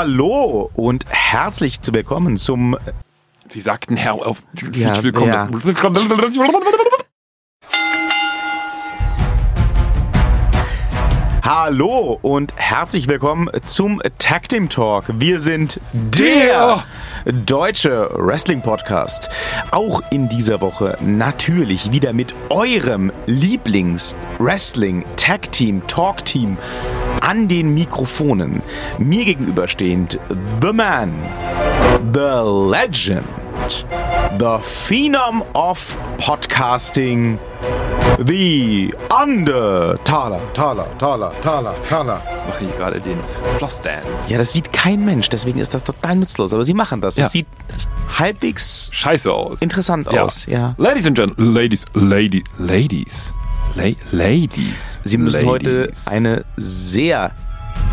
Hallo und herzlich willkommen zum. Sie sagten Herr auf. Ja, willkommen. ja. Hallo und herzlich willkommen zum Tag Team Talk. Wir sind der deutsche Wrestling Podcast. Auch in dieser Woche natürlich wieder mit eurem Lieblings Wrestling Tag Team Talk Team an den Mikrofonen. Mir gegenüberstehend The Man, The Legend, The Phenom of Podcasting. The Under Thaler, Thaler, Thaler, Thaler, Thaler. Machen die gerade den Floss Dance. Ja, das sieht kein Mensch, deswegen ist das total nutzlos. Aber sie machen das. Ja. Es sieht halbwegs Scheiße aus. interessant Ja. aus. Ja. Ladies and Gentlemen, Ladies, Lady, Ladies, La Ladies. Sie müssen heute Ladies. eine sehr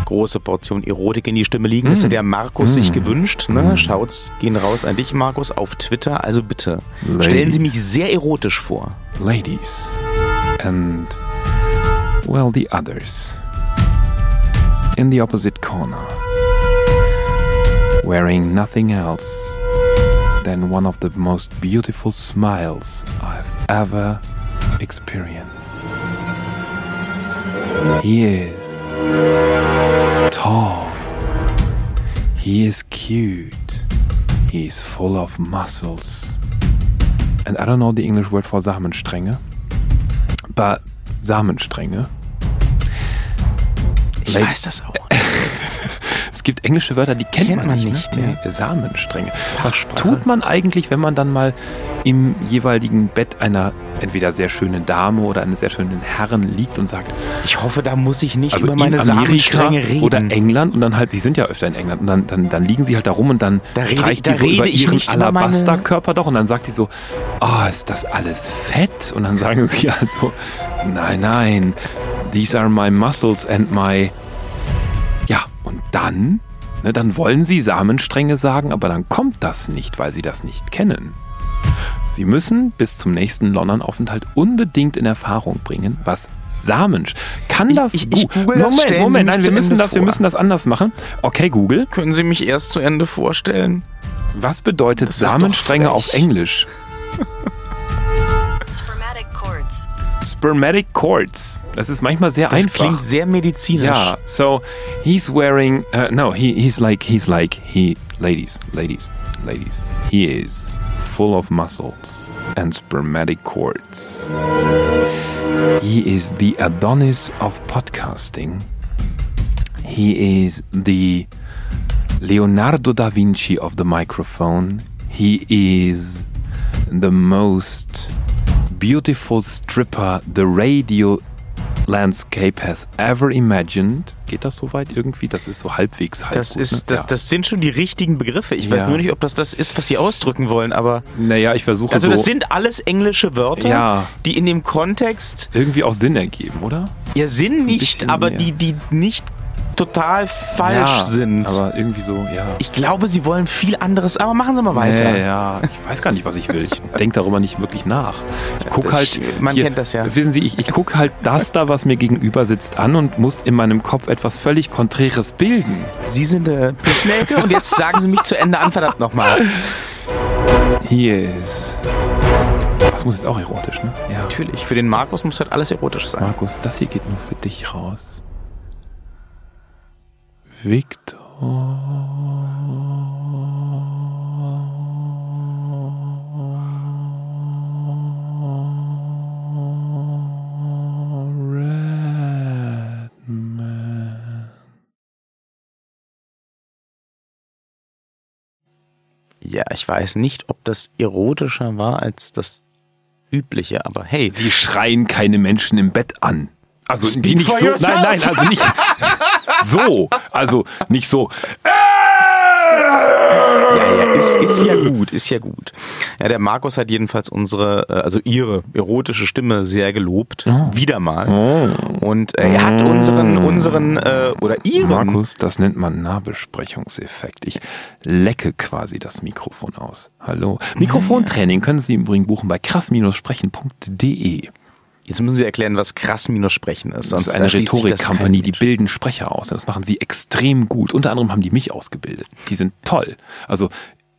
große Portion Erotik in die Stimme liegen. Das hat der Markus sich gewünscht. Ne? Schaut's, gehen raus an dich, Markus, auf Twitter. Also bitte, stellen Sie mich Ladies. sehr erotisch vor. Ladies and well the others in the opposite corner wearing nothing else than one of the most beautiful smiles I've ever experienced. He is tall. He is cute. He is full of muscles. And I don't know the English word for Samenstränge. But Samenstränge. Ich weiß das auch. Gibt englische Wörter, die kennt, Kennt man, man nicht. nicht, ne? Nee, Samenstränge. Was tut man eigentlich, wenn man dann mal im jeweiligen Bett einer entweder sehr schönen Dame oder eines sehr schönen Herren liegt und sagt, Ich hoffe, da muss ich nicht also über meine Samenstränge reden. oder England und dann halt, sie sind ja öfter in England und dann, dann, dann liegen sie halt da rum und dann Da rede- streicht da die so rede über ihren Alabasterkörper doch und dann sagt die so, oh, ist das alles fett? Und dann sagen sie halt so, nein, nein, these are my muscles and my, und dann, ne, dann wollen sie Samenstränge sagen, aber dann kommt das nicht, weil sie das nicht kennen. Sie müssen bis zum nächsten London-Aufenthalt unbedingt in Erfahrung bringen, was Samen. Kann Ich- das ich- ich Gu- google das, Moment, Sie Moment, nein, wir müssen Ende das, wir müssen das anders machen. Okay, Google, Können Sie mich erst zu Ende vorstellen? was bedeutet Das Samenstränge auf. Englisch? Spermatic cords. Das ist manchmal sehr Das einfach. klingt sehr medizinisch. Yeah. So he's wearing. Uh, no, he, he's like he's like he. Ladies, ladies, ladies. He is full of muscles and spermatic cords. He is the Adonis of podcasting. He is the Leonardo da Vinci of the microphone. He is the most beautiful stripper the radio landscape has ever imagined. Geht das soweit irgendwie? Das ist so halbwegs halb Das, gut, ist, ne? das, ja. das sind schon die richtigen Begriffe. Ich weiß Ja. nur nicht, ob das das ist, was Sie ausdrücken wollen, aber. Naja, ich versuche Also, so das sind alles englische Wörter, Ja. die in dem Kontext irgendwie auch Sinn ergeben, oder? ihr Sinn nicht, bisschen aber die, die nicht total falsch ja, sind. Aber irgendwie so, ja. ich glaube, Sie wollen viel anderes, aber machen Sie mal weiter. Nee, ja, ich weiß gar nicht, was ich will. Ich denke darüber nicht wirklich nach. Ich gucke halt. man kennt das ja. Wissen Sie, ich, ich gucke halt das da, was mir gegenüber sitzt, an und muss in meinem Kopf etwas völlig Konträres bilden. Sie sind der Pissnelke und jetzt sagen Sie mich zu Ende an, verdammt nochmal. Hier ist. Das muss jetzt auch erotisch, ne? Ja. Natürlich, für den Markus muss halt alles erotisch sein. Markus, das hier geht nur für dich raus. Victor. Ja, ich weiß nicht, ob das erotischer war als das übliche, aber hey. Sie schreien keine Menschen im Bett an. Also Speak die nicht so, yourself. nein, nein, also nicht so, also nicht so. Ja, ja, ist, ist ja gut, ist ja gut. Ja, der Markus hat jedenfalls unsere, äh, also ihre erotische Stimme sehr gelobt. Wieder mal. Und äh, er hat unseren, unseren, äh, oder ihren. Markus, das nennt man Nahbesprechungseffekt. Ich lecke quasi das Mikrofon aus. Hallo. Mikrofontraining können Sie im Übrigen buchen bei krass-sprechen.de. Jetzt müssen Sie erklären, was ist. Das Sonst ist eine erschließt sich das Rhetorik-Company, die bilden Sprecher aus. Und das machen sie extrem gut. Unter anderem haben die mich ausgebildet. Die sind toll. Also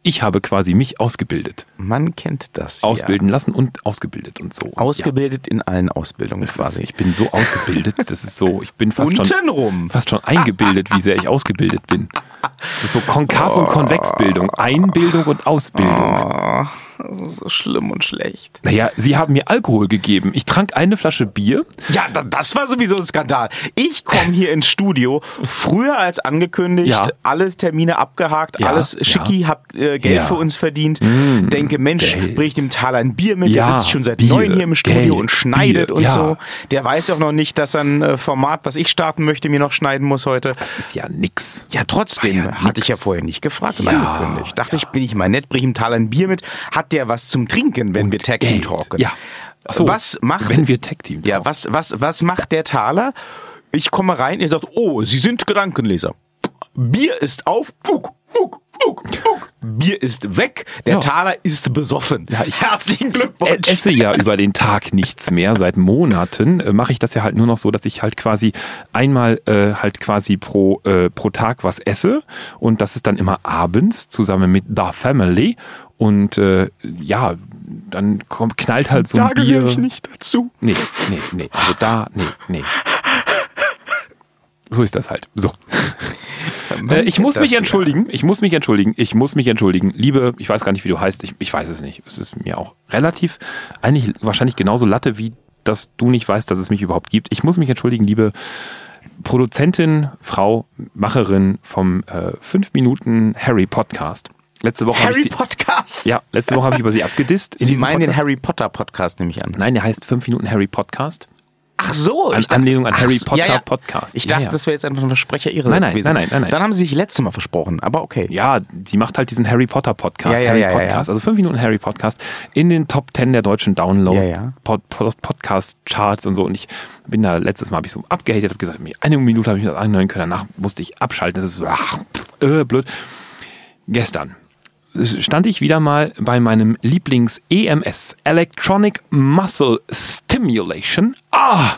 ich habe quasi mich ausgebildet. Man kennt das. Ausbilden lassen und ausgebildet und so. Ja. Ausgebildet in allen Ausbildungen Das quasi. ist, ich bin so ausgebildet, das ist so, ich bin fast schon, Untenrum. fast schon eingebildet, wie sehr ich ausgebildet bin. Das ist so Konkav- und Konvexbildung, Einbildung und Ausbildung. Oh, das ist so schlimm und schlecht. Naja, sie haben mir Alkohol gegeben. Ich trank eine Flasche Bier. Ja, da- das war sowieso ein Skandal. Ich komme hier ins Studio, früher als angekündigt, Ja. alle Termine abgehakt, Ja, alles schicki, ja. hab äh, Geld Ja. für uns verdient. Denke, Mensch, Geld. bring ich dem Tal ein Bier mit, Ja, der sitzt schon seit Bier, neun hier im Studio Geld, und schneidet Bier, und ja. so. Der weiß auch noch nicht, dass ein äh, Format, was ich starten möchte, mir noch schneiden muss heute. Das ist ja nix. Ja, trotzdem ja hatte ich ja vorher nicht gefragt und Ja, angekündigt. Dachte ich, bin ich mal nett, bring ihm Tal ein Bier mit. Hat der was zum Trinken, wenn wir Tag Team talken? Ja. Ach so, was macht wenn wir Tag Team Ja, talken. was, was, was macht der Taler? Ich komme rein, ihr sagt, oh, Sie sind Gedankenleser. Bier ist auf, uck, uck, uck, uck. Bier ist weg, der Ja. Taler ist besoffen. Ja, ich- Herzlichen Ich Glückwunsch. esse ja über den Tag nichts mehr. Seit Monaten äh, mache ich das ja halt nur noch so, dass ich halt quasi einmal äh, halt quasi pro, äh, pro Tag was esse. Und das ist dann immer abends zusammen mit The Family. Und äh, ja, dann kommt, knallt halt so da ein gehöre Bier. ich nicht dazu. Nee, nee, nee. Also da, nee, nee. So ist das halt. So. Äh, ich muss mich ja. entschuldigen. Ich muss mich entschuldigen. Ich muss mich entschuldigen. Liebe, ich weiß gar nicht, wie du heißt. Ich, ich weiß es nicht. Es ist mir auch relativ, eigentlich wahrscheinlich genauso Latte, wie dass du nicht weißt, dass es mich überhaupt gibt. Ich muss mich entschuldigen, liebe Produzentin, Frau, Macherin vom äh, 5 Minuten Harry Podcast. Letzte Woche Harry ich sie, Podcast? ja, letzte Woche habe ich über sie abgedisst. Sie meinen den Podcast. Harry Potter Podcast, nehme ich an. Nein, der heißt 5 Minuten Harry Podcast. Ach so. An dachte- Anlehnung an Ach Harry Potter Podcast. Ich Ja, dachte, ja. das wäre jetzt einfach ein Versprecher Ihrerseits Nein, nein, gewesen. nein, nein, nein, nein. Dann haben Sie sich letztes Mal versprochen, aber okay. Ja, sie macht halt diesen Harry Potter Podcast, Ja, ja, Harry ja, ja, Podcast, ja. also 5 Minuten Harry Podcast in den Top 10 der deutschen Download Ja, ja. Pod, Pod, Podcast Charts und so und ich bin da letztes Mal habe ich so abgehatet, habe gesagt, eine Minute habe ich mir das anhören können, danach musste ich abschalten, das ist so ach, pff, äh, blöd. Gestern stand ich wieder mal bei meinem Lieblings EMS Electronic Muscle Stimulation. Ah,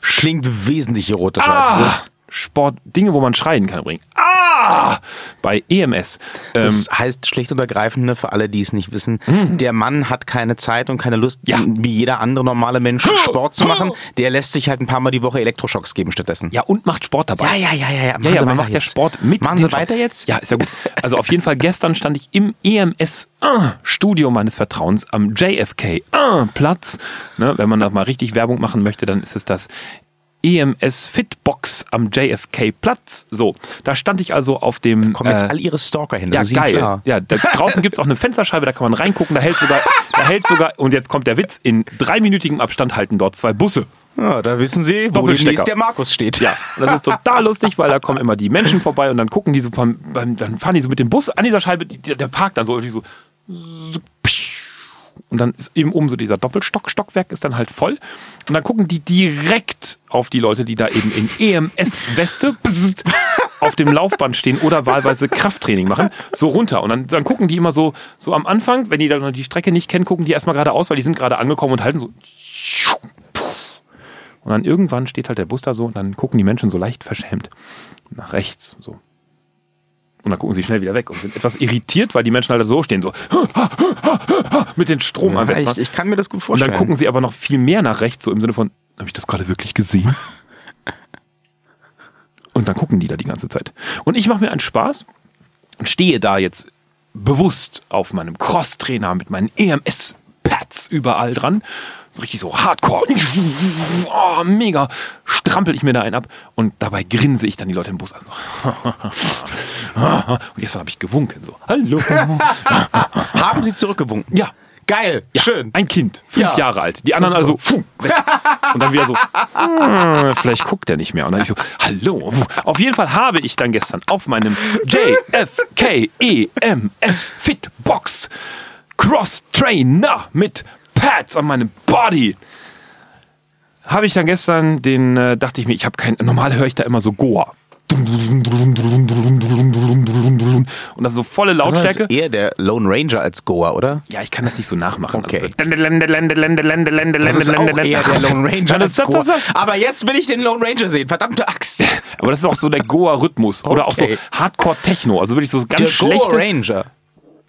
Das klingt wesentlich erotischer als ah, das. Sport, Dinge, wo man schreien kann übrigens. Ah, bei EMS. Ähm, Das heißt schlicht und ergreifend, ne, für alle, die es nicht wissen, der Mann hat keine Zeit und keine Lust, Mhm. Ja. wie jeder andere normale Mensch Sport zu machen. Der lässt sich halt ein paar Mal die Woche Elektroschocks geben stattdessen. Ja, und macht Sport dabei. ja, ja, ja. ja, ja. Ja, ja, man macht ja jetzt. Sport mit. Machen Sie weiter jetzt? Ja, ist ja gut. Also auf jeden Fall, gestern stand ich im EMS-Studio meines Vertrauens am JFK-Platz. Ne, wenn man da mal richtig Werbung machen möchte, dann ist es das EMS Fitbox am JFK-Platz. So, da stand ich also auf dem... Kommen jetzt äh, all Ihre Stalker hin. ja, das Ihnen geil. Klar. Ja, da draußen gibt's auch eine Fensterscheibe, da kann man reingucken, da hält sogar, da hält sogar, und jetzt kommt der Witz, in dreiminütigem Abstand halten dort zwei Busse. Ja, da wissen Sie, wo demnächst der Markus steht. Ja, das ist total lustig, weil da kommen immer die Menschen vorbei und dann gucken die so beim, dann fahren die so mit dem Bus an dieser Scheibe, die, der parkt dann so irgendwie so. Und dann ist eben oben so dieser Doppelstock-Stockwerk ist dann halt voll und dann gucken die direkt auf die Leute, die da eben in EMS-Weste auf dem Laufband stehen oder wahlweise Krafttraining machen, so runter und dann, dann gucken die immer so, so am Anfang, wenn die dann die Strecke nicht kennen, gucken die erstmal geradeaus, weil die sind gerade angekommen und halten so und dann irgendwann steht halt der Bus da so und dann gucken die Menschen so leicht verschämt nach rechts so. Und dann gucken sie schnell wieder weg und sind etwas irritiert, weil die Menschen halt so stehen, so mit den Strom Ja, ich, ich kann mir das gut Und vorstellen. dann gucken sie aber noch viel mehr nach rechts, so im Sinne von, habe ich das gerade wirklich gesehen? Und dann gucken die da die ganze Zeit. Und ich mache mir einen Spaß und stehe da jetzt bewusst auf meinem Crosstrainer mit meinen EMS-Pads überall dran. Richtig so hardcore. Oh, mega. Strampel ich mir da einen ab und dabei grinse ich dann die Leute im Bus an. So. Und gestern habe ich gewunken. So, hallo. Haben Sie zurückgewunken? Ja. Geil, Ja, schön. Ein Kind, fünf Ja. Jahre alt. Die anderen also, weg. Und dann wieder so, hm, vielleicht guckt er nicht mehr. Und dann ich so, hallo. Auf jeden Fall habe ich dann gestern auf meinem JFK EMS Fitbox Cross Trainer mit Pads an meinem Body. Habe ich dann gestern den, äh, dachte ich mir, ich habe kein, normal höre ich da immer so Goa. Und das ist so volle Das Lautstärke. ist eher der Lone Ranger als Goa, oder? Ja, ich kann das nicht so nachmachen. Okay. Also Das ist auch eher der Lone Ranger Ja, das, als das, Goa. das, das. Aber jetzt will ich den Lone Ranger sehen, verdammte Axt. Aber das ist auch so der Goa-Rhythmus. Oder auch so. Hardcore-Techno. Also wirklich so ganz Der schlechte. Goa Ranger.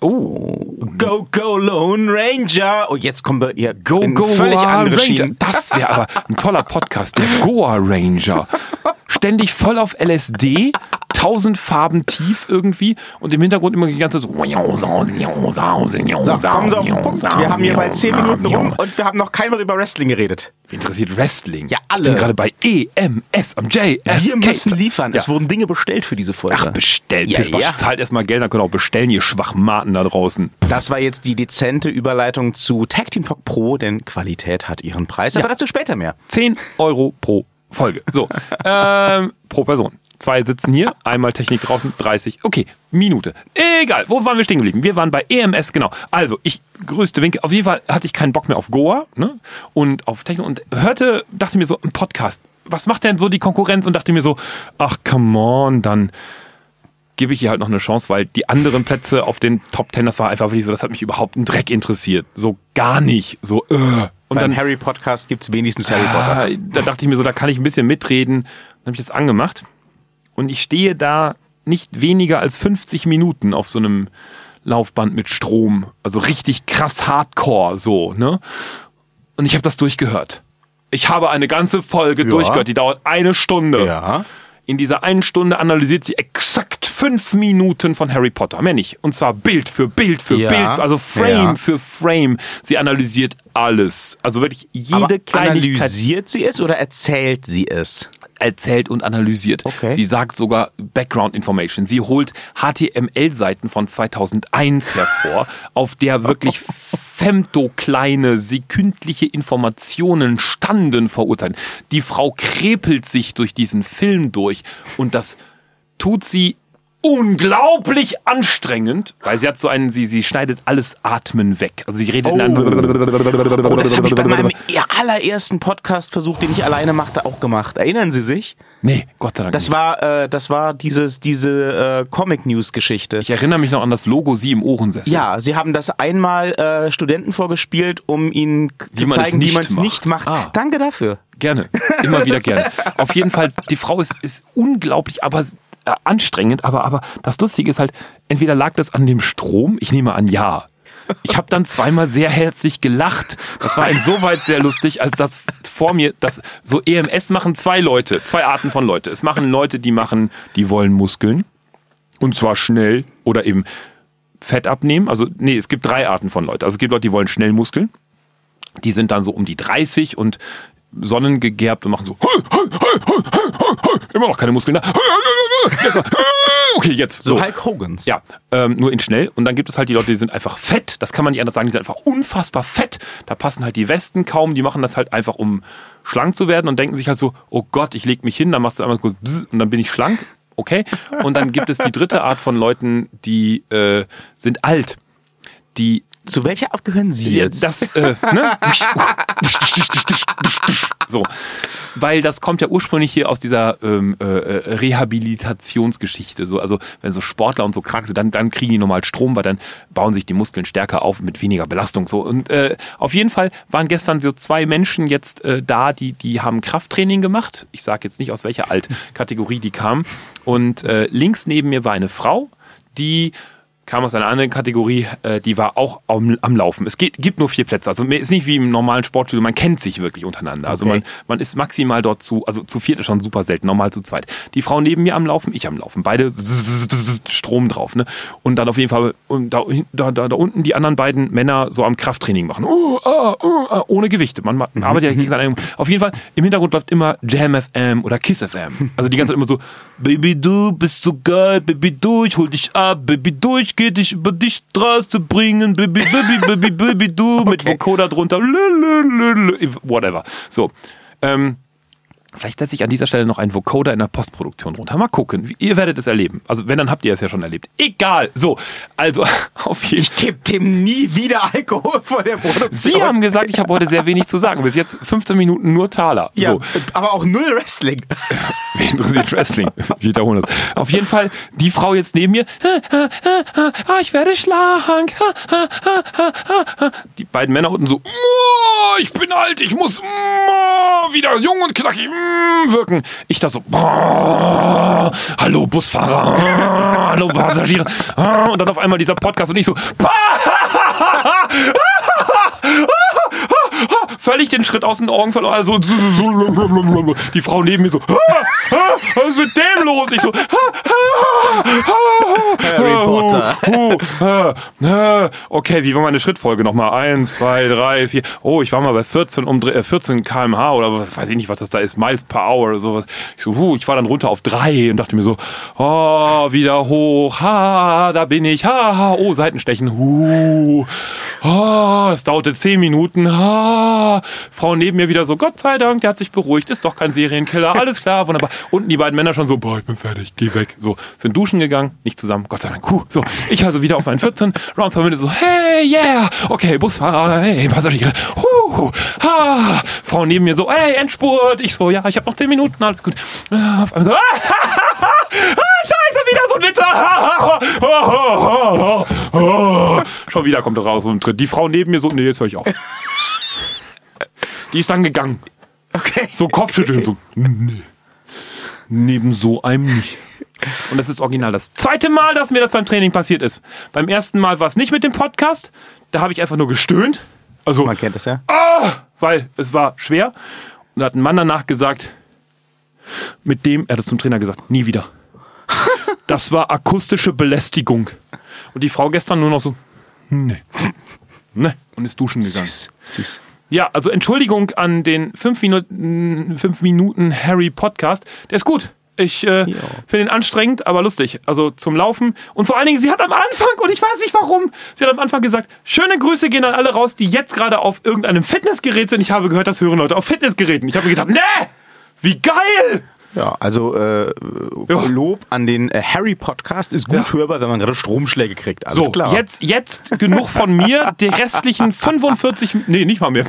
Oh. Go, go, Lone Ranger. Oh, jetzt kommen wir hier Go, in go, völlig Goa andere Ranger. Schienen. Das wäre aber ein toller Podcast. Der Goa Ranger. Ständig voll auf LSD, tausend Farben tief irgendwie und im Hintergrund immer die ganze Zeit so. So, kommen Sie auf den Punkt. Wir haben hier bei 10 Minuten rum und wir haben noch keiner über Wrestling geredet. Wie interessiert Wrestling? Ja, alle. Ich bin gerade bei EMS am JFK. Wir müssen liefern. Ja. Es wurden Dinge bestellt für diese Folge. Ach, bestellt. Ja, Ja, ja. Zahlt erstmal Geld, dann könnt ihr auch bestellen, ihr Schwachmaten da draußen. Das war jetzt die dezente Überleitung zu Tag Team Talk Pro, denn Qualität hat ihren Preis. Aber dazu später mehr. 10 Euro pro Folge. So, ähm, pro Person. Zwei sitzen hier, einmal Technik draußen, 30. Okay, Minute. Egal, wo waren wir stehen geblieben? Wir waren bei EMS, genau. Also, ich größte Winkel. Auf jeden Fall hatte ich keinen Bock mehr auf Goa ne? und auf Techno und hörte, dachte mir so, ein Podcast. Was macht denn so die Konkurrenz? Und dachte mir so, ach, come on, dann gebe ich ihr halt noch eine Chance, weil die anderen Plätze auf den Top Ten, das war einfach wirklich so, das hat mich überhaupt einen Dreck interessiert. So gar nicht. So, äh. Und Beim dann Harry Podcast gibt's wenigstens Harry Potter. Ah, da dachte ich mir so, da kann ich ein bisschen mitreden. Dann habe ich das angemacht. Und ich stehe da nicht weniger als 50 Minuten auf so einem Laufband mit Strom. Also richtig krass hardcore so, ne? Und ich habe das durchgehört. Ich habe eine ganze Folge durchgehört, die dauert eine Stunde. Ja. In dieser einen Stunde analysiert sie exakt fünf Minuten von Harry Potter. Mehr nicht. Und zwar Bild für Bild für Ja. Bild, also Frame Ja. für Frame. Sie analysiert alles. Also wirklich jede Aber Kleinigkeit analysiert sie es oder erzählt sie es? Erzählt und analysiert. Okay. Sie sagt sogar Background Information. Sie holt HTML-Seiten von 2001 hervor, auf der wirklich femtokleine, sekündliche Informationen standen vor Urteilen. Die Frau krepelt sich durch diesen Film durch und das tut sie unglaublich anstrengend, weil sie hat so einen, sie, sie schneidet alles Atmen weg. Also sie redet in einem Oh, das habe ich bei meinem allerersten Podcast-Versuch, den ich alleine machte, auch gemacht. Erinnern Sie sich? Nee, Gott sei Dank Das nicht. war, äh, das war dieses, diese äh, Comic-News-Geschichte. Ich erinnere mich noch an das Logo Sie im Ohrensessel. Ja, sie haben das einmal äh, Studenten vorgespielt, um ihnen zu man es zeigen, wie nicht man es macht. nicht macht. Ah. Danke dafür. Gerne. Immer wieder gerne. Auf jeden Fall, die Frau ist, ist unglaublich, aber anstrengend. Aber, aber das Lustige ist halt, entweder lag das an dem Strom, ich nehme an, ja. Ich habe dann zweimal sehr herzlich gelacht. Das war insoweit sehr lustig, als das vor mir, das so EMS machen zwei Leute, zwei Arten von Leute. Es machen Leute, die machen, die wollen Muskeln und zwar schnell oder eben Fett abnehmen. Also nee, es gibt drei Arten von Leuten. Also es gibt Leute, die wollen schnell Muskeln. Die sind dann so um die 30 und sonnengegerbt und machen so immer noch keine Muskeln da. Okay, jetzt So, so. Hulk Hogans. Ja, ähm, nur in schnell. Und dann gibt es halt die Leute, die sind einfach fett. Das kann man nicht anders sagen. Die sind einfach unfassbar fett. Da passen halt die Westen kaum. Die machen das halt einfach, um schlank zu werden und denken sich halt so, oh Gott, ich leg mich hin, dann macht es einmal kurz und dann bin ich schlank. Okay. Und dann gibt es die dritte Art von Leuten, die äh, sind alt. Die Zu welcher Art gehören Sie jetzt? Das, äh, ne? so. Weil das kommt ja ursprünglich hier aus dieser ähm, äh, äh, Rehabilitationsgeschichte. So, also wenn so Sportler und so krank sind, dann, dann kriegen die normal Strom, weil dann bauen sich die Muskeln stärker auf mit weniger Belastung. So. Und äh, auf jeden Fall waren gestern so zwei Menschen jetzt äh, da, die, die haben Krafttraining gemacht. Ich sage jetzt nicht, aus welcher Altkategorie die kamen. Und äh, links neben mir war eine Frau, die kam aus einer anderen Kategorie, äh, die war auch am, am Laufen. Es geht, gibt nur vier Plätze. Also es ist nicht wie im normalen Sportstudio, man kennt sich wirklich untereinander. Also Okay. man, man ist maximal dort zu, also zu viert ist schon super selten, normal zu zweit. Die Frau neben mir am Laufen, ich am Laufen. Beide Strom drauf. Ne? Und dann auf jeden Fall und da, da, da, da unten die anderen beiden Männer so am Krafttraining machen. Oh, ah, oh, ah, ohne Gewichte. Man, man arbeitet ja gegen seine Auf jeden Fall, im Hintergrund läuft immer Jam FM oder Kiss FM. Also die ganze Zeit immer so, Baby, du bist so geil, Baby, du, ich hol dich ab, Baby, du, ich geh dich über die Straße bringen, Baby, Baby, Baby, Baby, du, mit Okay. Vocoder drunter, lülülülü, whatever. So, ähm, Vielleicht setze ich an dieser Stelle noch einen Vocoder in der Postproduktion drunter. Mal gucken. Ihr werdet es erleben. Also wenn, dann habt ihr es ja schon erlebt. Egal. So, also auf jeden Fall. Gib dem nie wieder Alkohol vor der Produktion. Sie haben gesagt, ich habe heute sehr wenig zu sagen. Bis jetzt 15 Minuten nur Taler. ja, So. aber auch null Wrestling. Wen interessiert Wrestling? Ich wiederhole das. Auf jeden Fall, die Frau jetzt neben mir, ah, ich werde schlank. Die beiden Männer unten so, "Oh, ich bin alt, ich muss wieder jung und knackig wirken. Ich da so, "Boah, hallo Busfahrer, ah, hallo Passagiere. Ah, Und dann auf einmal dieser Podcast und ich so, völlig den Schritt aus den Augen verloren. Also, die Frau neben mir so, was ist mit dem los? Ich so, Harry Potter. Okay, wie war meine Schrittfolge nochmal? Eins, zwei, drei, vier. Oh, ich war mal bei 14, um, 14 kmh oder weiß ich nicht, was das da ist, Miles per Hour oder sowas. Ich so, huh, ich war dann runter auf drei und dachte mir so, oh, wieder hoch, ha, da bin ich, ha, ha, oh, Seitenstechen, huh, oh, es dauerte zehn Minuten, ha, Frau neben mir wieder so, Gott sei Dank, der hat sich beruhigt, ist doch kein Serienkiller, alles klar, wunderbar. Unten die beiden Männer schon so, boah, ich bin fertig, geh weg. So, sind duschen gegangen, nicht zusammen, Gott sei Dank, huh, so, ich also wieder auf meinen 14, Rounds per Minute so, hey, yeah, okay, Busfahrer, hey, Passagiere, huh, ha, Frau neben mir so, hey, Endspurt, ich so, ja, ich habe noch zehn Minuten, alles gut. Ah, Auf einmal so, ah, Scheiße, wieder so ein Witz. Schon wieder kommt er raus und tritt. Die Frau neben mir so, nee, jetzt höre ich auf. Die ist dann gegangen. Okay. So Kopfschütteln, so, nee. Neben so einem nicht. Und das ist original das zweite Mal, dass mir das beim Training passiert ist. Beim ersten Mal war es nicht mit dem Podcast. Da habe ich einfach nur gestöhnt. Also, Man kennt das ja. ah, weil es war schwer. Und da hat ein Mann danach gesagt, mit dem, er hat es zum Trainer gesagt, nie wieder. Das war akustische Belästigung. Und die Frau gestern nur noch so, nee. Ne, und ist duschen gegangen. Süß, süß. Ja, also Entschuldigung an den 5 Minuten, fünf Minuten Harry Podcast. Der ist gut. Ich äh, finde ihn anstrengend, aber lustig. Also zum Laufen. Und vor allen Dingen, sie hat am Anfang, und ich weiß nicht warum, sie hat am Anfang gesagt, schöne Grüße gehen an alle raus, die jetzt gerade auf irgendeinem Fitnessgerät sind. Ich habe gehört, das hören Leute auf Fitnessgeräten. Ich habe mir gedacht, nee, wie geil! Ja, also äh, Ja. Lob an den äh, Harry Podcast ist gut hörbar, wenn man gerade Stromschläge kriegt. Alles So, klar. jetzt, jetzt genug von mir. Die restlichen 45, nee, nicht mal mehr,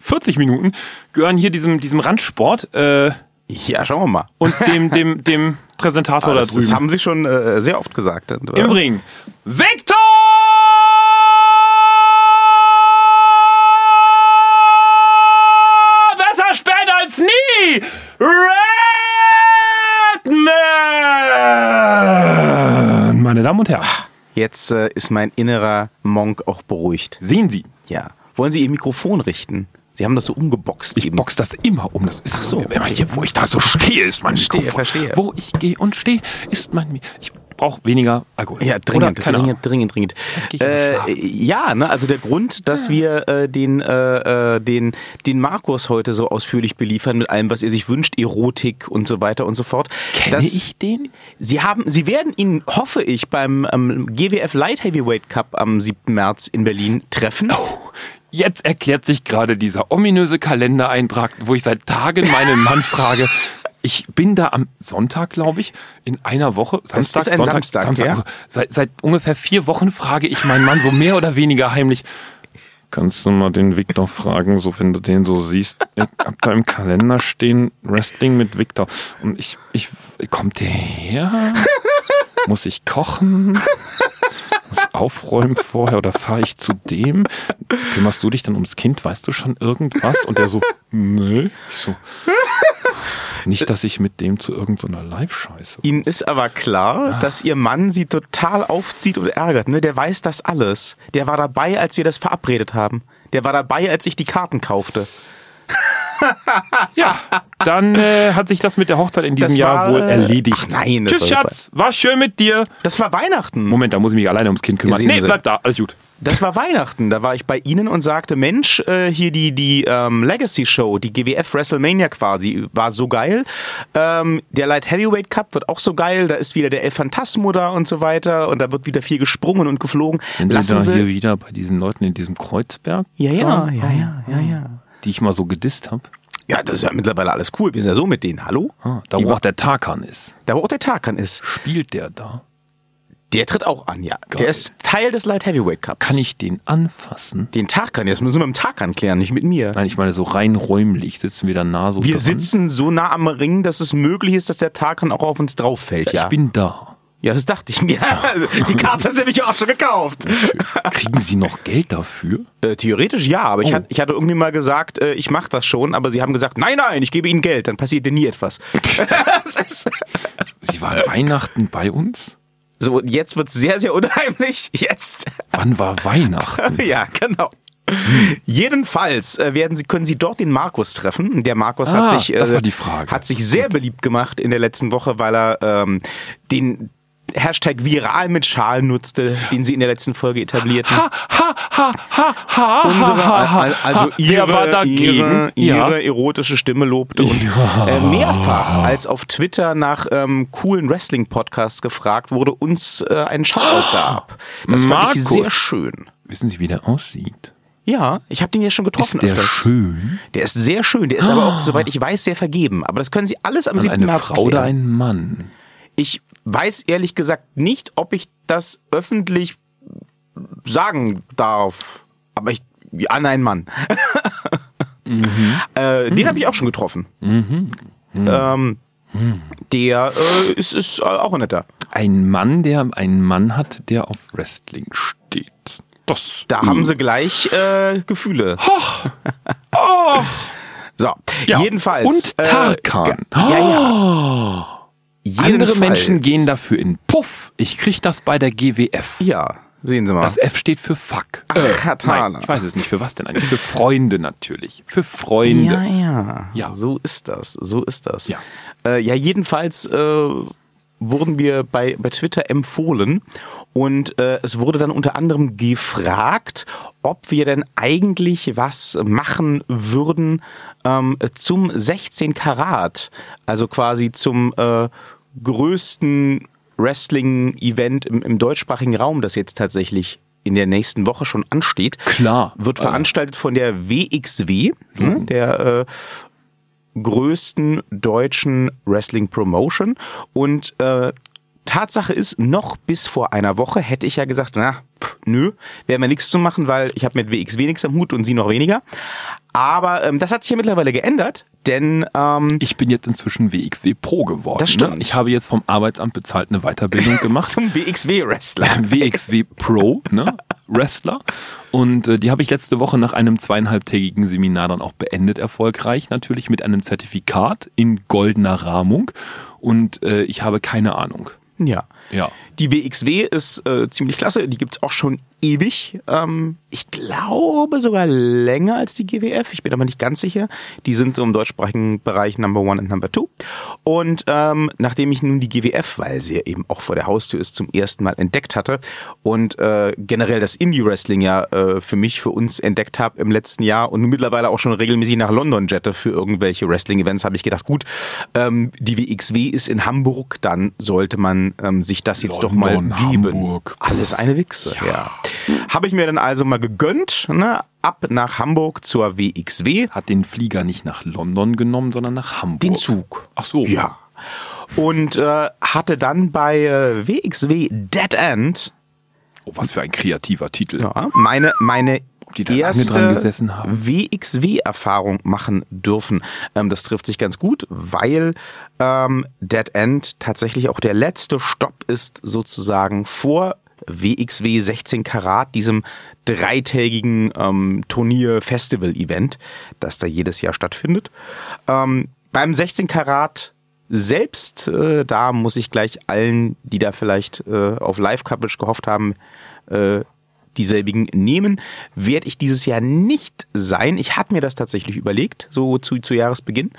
40 Minuten gehören hier diesem, diesem Randsport äh, Ja, schauen wir mal. und dem, dem, dem Präsentator da das, drüben. das haben Sie schon äh, sehr oft gesagt. Im Ring. Victor! Damen und Herren, Jetzt äh, ist mein innerer Monk auch beruhigt. sehen Sie, Ja. Wollen Sie Ihr Mikrofon richten? Sie haben das so umgeboxt. ich eben. box das immer um. Das ist Ach so. Immer hier, wo ich da so stehe, ist mein Verstehe, Mikrofon. verstehe. Wo ich gehe und stehe, ist mein Mi Ich brauche weniger Alkohol. Ja, dringend, dringend, dringend, dringend. Äh, ja, ne, also der Grund, dass wir äh, den, äh, äh, den, den Markus heute so ausführlich beliefern mit allem, was er sich wünscht, Erotik und so weiter und so fort. Kenne ich den? Sie haben, Sie werden ihn, hoffe ich, beim ähm, GWF Light Heavyweight Cup am 7. März in Berlin treffen. Oh, Jetzt erklärt sich gerade dieser ominöse Kalendereintrag, wo ich seit Tagen meinen Mann frage. Ich bin da am Sonntag, glaube ich, in einer Woche. Samstag, ist ein Sonntag, Samstag, ja. Seit, seit ungefähr vier Wochen frage ich meinen Mann so mehr oder weniger heimlich. Kannst du mal den Victor fragen, so wenn du den so siehst? Ich hab da im Kalender stehen Wrestling mit Victor. Und ich, ich, kommt der her? Muss ich kochen? Muss aufräumen vorher oder fahre ich zu dem? Kümmerst du dich dann ums Kind? Weißt du schon irgendwas? Und der so, nee. Ich so, nicht, dass ich mit dem zu irgendeiner Live-Scheiße. Ihnen ist aber klar, dass Ihr Mann Sie total aufzieht und ärgert. Ne? Der weiß das alles. Der war dabei, als wir das verabredet haben. Der war dabei, als ich die Karten kaufte. Ja, dann äh, hat sich das mit der Hochzeit in diesem Das Jahr war, wohl äh, erledigt. ach nein, Tschüss, war. Schatz. War schön mit dir. Das war Weihnachten. Moment, da muss ich mich alleine ums Kind kümmern. Nee, bleib da. Alles gut. Das war Weihnachten. Da war ich bei Ihnen und sagte, Mensch, äh, hier die, die ähm, Legacy Show, die GWF WrestleMania quasi, war so geil. Ähm, der Light Heavyweight Cup wird auch so geil. Da ist wieder der El Phantasmo da und so weiter. Und da wird wieder viel gesprungen und geflogen. Sind Lassen Sie. hier wieder bei diesen Leuten in diesem Kreuzberg? ja, ja, ja, ja, ja, ja. Die ich mal so gedisst habe. Ja, das ist ja mittlerweile alles cool. Wir sind ja so mit denen. Hallo? Ah, da wo auch der Tarkan ist. Da wo auch der Tarkan ist. Spielt der da? Der tritt auch an, ja. Der ist Teil des Light Heavyweight Cups. Kann ich den anfassen? Den Tarkan, das müssen wir im Tarkan klären, nicht mit mir. Nein, ich meine so rein räumlich sitzen wir da nah so Wir dran. sitzen so nah am Ring, dass es möglich ist, dass der Tarkan auch auf uns drauf fällt, ja. Ich bin da. ja, das dachte ich mir. Also, Die Karte hast du nämlich auch schon gekauft. Kriegen Sie noch Geld dafür? Äh, theoretisch ja, aber ich, Oh. hatte, ich hatte irgendwie mal gesagt, äh, ich mache das schon, aber sie haben gesagt, nein, nein, ich gebe ihnen Geld, dann passiert dir nie etwas. Sie waren Weihnachten bei uns? So, jetzt wird's sehr, sehr unheimlich. Jetzt. Wann war Weihnachten? ja, genau. Jedenfalls äh, werden Sie, können Sie dort den Markus treffen. Der Markus Ah, hat sich, äh, hat sich sehr beliebt gemacht in der letzten Woche, weil er ähm, den Hashtag viral mit Schal nutzte, den Sie in der letzten Folge etablierten. Ha, ha, ha, ha, ha, Unsere, also ihre, war dagegen? ihre, ja. ihre erotische Stimme lobte und äh, mehrfach als auf Twitter nach ähm, coolen Wrestling-Podcasts gefragt wurde, uns äh, einen Shoutout gab. Das fand ich Markus. sehr schön. Wissen Sie, wie der aussieht? Ja, ich habe den ja schon getroffen Ist der öfters. schön? Der ist sehr schön, der ist aber auch, soweit ich weiß, sehr vergeben. Aber das können Sie alles am Und 7. eine März Frau oder ein Mann? Ich weiß ehrlich gesagt nicht, ob ich das öffentlich sagen darf. Aber ich, ja, nein, Mann. äh, Den habe ich auch schon getroffen. Ähm, der äh, ist, ist äh, auch ein netter. Ein Mann, der einen Mann hat, der auf Wrestling steht. Das. Da haben sie gleich äh, Gefühle. So, Ja. jedenfalls. Und Tarkan. Äh, ja, ja. Andere Menschen gehen dafür in Puff. Ich krieg das bei der GWF. Ja, sehen Sie mal. Das F steht für Fuck. Ach, Thaler. Nein, ich weiß es nicht. Für was denn eigentlich? Für Freunde natürlich. Für Freunde. Ja, ja. Ja. So ist das. So ist das. Ja. Äh, ja, jedenfalls äh, wurden wir bei, bei Twitter empfohlen und äh, es wurde dann unter anderem gefragt, ob wir denn eigentlich was machen würden ähm, zum 16 Karat, also quasi zum äh, größten Wrestling-Event im, im deutschsprachigen Raum, das jetzt tatsächlich in der nächsten Woche schon ansteht. Klar. Wird Äh. veranstaltet von der WXW, ne, der äh, größten deutschen Wrestling Promotion. Und äh, Tatsache ist, noch bis vor einer Woche hätte ich ja gesagt, na, pff, nö, wäre mir nichts zu machen, weil ich habe mit WXW nichts am Hut und sie noch weniger. Aber ähm, das hat sich ja mittlerweile geändert, denn ähm, Ich bin jetzt inzwischen WXW Pro geworden. Das stimmt. Ne? Ich habe jetzt vom Arbeitsamt bezahlt eine Weiterbildung gemacht. zum WXW-Wrestler. WXW Pro, ne? Wrestler. Und äh, die habe ich letzte Woche nach einem zweieinhalbtägigen Seminar dann auch beendet, erfolgreich. Natürlich mit einem Zertifikat in goldener Rahmung. Und äh, ich habe keine Ahnung. Ja. Ja. Die WXW ist äh, ziemlich klasse, die gibt's auch schon ewig. Ähm, ich glaube sogar länger als die GWF, ich bin aber nicht ganz sicher. Die sind so im deutschsprachigen Bereich Number One und Number Two. Und ähm, nachdem ich nun die GWF, weil sie ja eben auch vor der Haustür ist, zum ersten Mal entdeckt hatte und äh, generell das Indie-Wrestling ja äh, für mich, für uns entdeckt habe im letzten Jahr und mittlerweile auch schon regelmäßig nach London jette für irgendwelche Wrestling-Events, habe ich gedacht, gut, ähm, die WXW ist in Hamburg, dann sollte man ähm, sich das jetzt doch mal London, geben. Hamburg. Alles eine Wichse, ja. Habe ich mir dann also mal gegönnt, ne? ab nach Hamburg zur WXW. Hat den Flieger nicht nach London genommen, sondern nach Hamburg. Den Zug. Ach so. Ja. Und äh, hatte dann bei äh, WXW Dead End Oh, was für ein kreativer Titel. ja, meine, meine erste gesessen haben. WXW-Erfahrung machen dürfen. Ähm, das trifft sich ganz gut, weil ähm, Dead End tatsächlich auch der letzte Stopp ist sozusagen vor WXW 16 Karat, diesem dreitägigen ähm, Turnier-Festival-Event, das da jedes Jahr stattfindet. Ähm, beim 16 Karat selbst, äh, da muss ich gleich allen, die da vielleicht äh, auf Live-Coverage gehofft haben, äh, dieselbigen nehmen, werde ich dieses Jahr nicht sein. Ich hatte mir das tatsächlich überlegt, so zu, zu Jahresbeginn.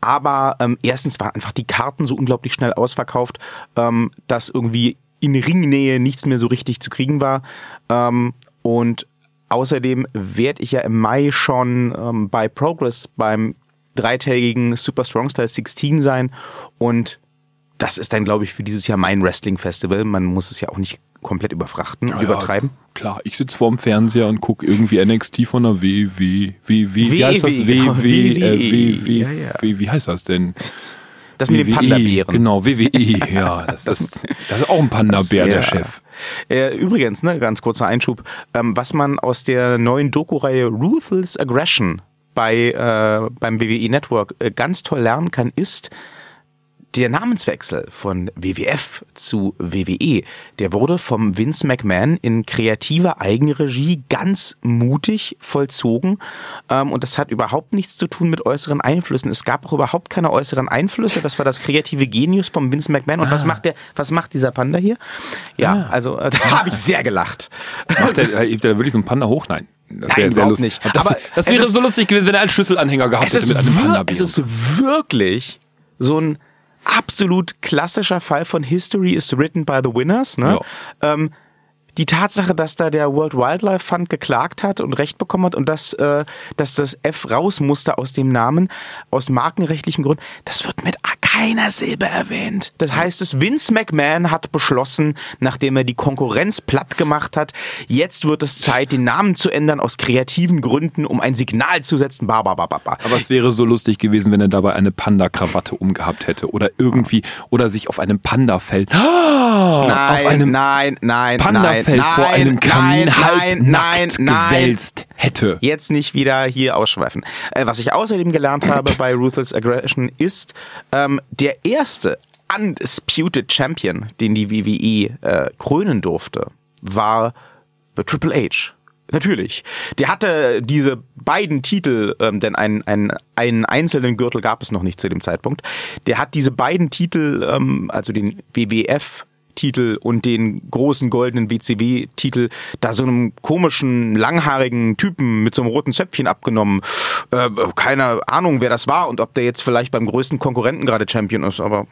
Aber ähm, erstens waren einfach die Karten so unglaublich schnell ausverkauft, ähm, dass irgendwie in Ringnähe nichts mehr so richtig zu kriegen war. Ähm, und außerdem werde ich ja im Mai schon ähm, bei Progress beim dreitägigen Super Strong Style 16 sein. Und das ist dann, glaube ich, für dieses Jahr mein Wrestling-Festival. Man muss es ja auch nicht komplett überfrachten, Ja, übertreiben. Ja, klar, ich sitze vorm Fernseher und gucke irgendwie NXT von der W, W, W, W, wie heißt das? W, genau, W, äh. W, wie heißt das denn? Das mit dem Panda-Bären. Genau, WWE, ja. Das, das, das ist auch ein Panda-Bär, der. Chef. Äh, übrigens, ne, ganz kurzer Einschub, ähm, was man aus der neuen Doku-Reihe Ruthless Aggression bei, äh, beim WWE Network äh, ganz toll lernen kann, ist, der Namenswechsel von WWF zu WWE, der wurde vom Vince McMahon in kreativer Eigenregie ganz mutig vollzogen. Ähm, und das hat überhaupt nichts zu tun mit äußeren Einflüssen. Es gab auch überhaupt keine äußeren Einflüsse. Das war das kreative Genius vom Vince McMahon. Und was macht der, was macht dieser Panda hier? Ja, also äh, da habe ich sehr gelacht. Macht der, äh, hebt der wirklich so einen Panda hoch? Nein. Das wäre sehr überhaupt lustig. nicht. Das, Aber das wäre ist- so lustig gewesen, wenn er einen Schlüsselanhänger gehabt hätte mit einem wir- Panda-Bär. es ist wirklich so ein absolut klassischer Fall von History is written by the winners. Ne? Ähm, die Tatsache, dass da der World Wildlife Fund geklagt hat und Recht bekommen hat und dass, äh, dass das F raus musste aus dem Namen, aus markenrechtlichen Gründen, das wird mit keiner Silbe erwähnt. Das heißt, es Vince McMahon hat beschlossen, nachdem er die Konkurrenz platt gemacht hat, jetzt wird es Zeit, den Namen zu ändern aus kreativen Gründen, um ein Signal zu setzen. Ba, ba, ba, ba, ba. Aber es wäre so lustig gewesen, wenn er dabei eine Panda-Krawatte umgehabt hätte oder irgendwie oder sich auf einem Panda-Fell Nein, auf einem nein, nein, Panda-Fell nein, vor nein, einem Kamin nein, halb nein, nackt nein, nein. gewälzt hätte. Jetzt nicht wieder hier ausschweifen. Äh, was ich außerdem gelernt habe bei Ruthless Aggression ist, ähm, der erste Undisputed Champion, den die WWE äh, krönen durfte, war Triple H. Natürlich. Der hatte diese beiden Titel, ähm, denn einen, einen, einen einzelnen Gürtel gab es noch nicht zu dem Zeitpunkt. Der hat diese beiden Titel, ähm, also den WWF Titel und den großen goldenen WCW-Titel da so einem komischen, langhaarigen Typen mit so einem roten Zöpfchen abgenommen. Äh, keine Ahnung, wer das war und ob der jetzt vielleicht beim größten Konkurrenten gerade Champion ist, aber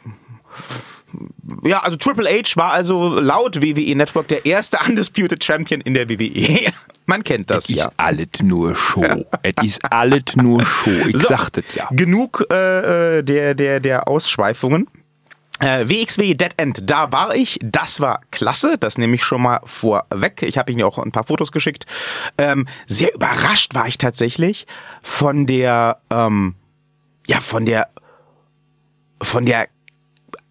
ja, also Triple H war also laut WWE Network der erste Undisputed Champion in der WWE. Man kennt das Es ja. ist alles nur Show. es ist alles nur Show. Ich So, sagte ja. Genug äh, der, der, der Ausschweifungen. Äh, WXW Dead End, da war ich. Das war klasse. Das nehme ich schon mal vorweg. Ich habe Ihnen auch ein paar Fotos geschickt. Ähm, sehr überrascht war ich tatsächlich von der, ähm, ja, von der, von der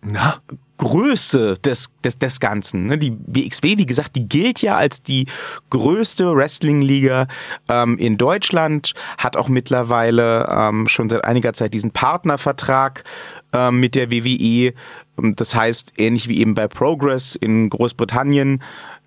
Na, Größe des, des, des Ganzen. Ne? Die WXW, wie gesagt, die gilt ja als die größte Wrestling-Liga ähm, in Deutschland, hat auch mittlerweile ähm, schon seit einiger Zeit diesen Partnervertrag ähm, mit der WWE. Ähm, Das heißt, ähnlich wie eben bei Progress in Großbritannien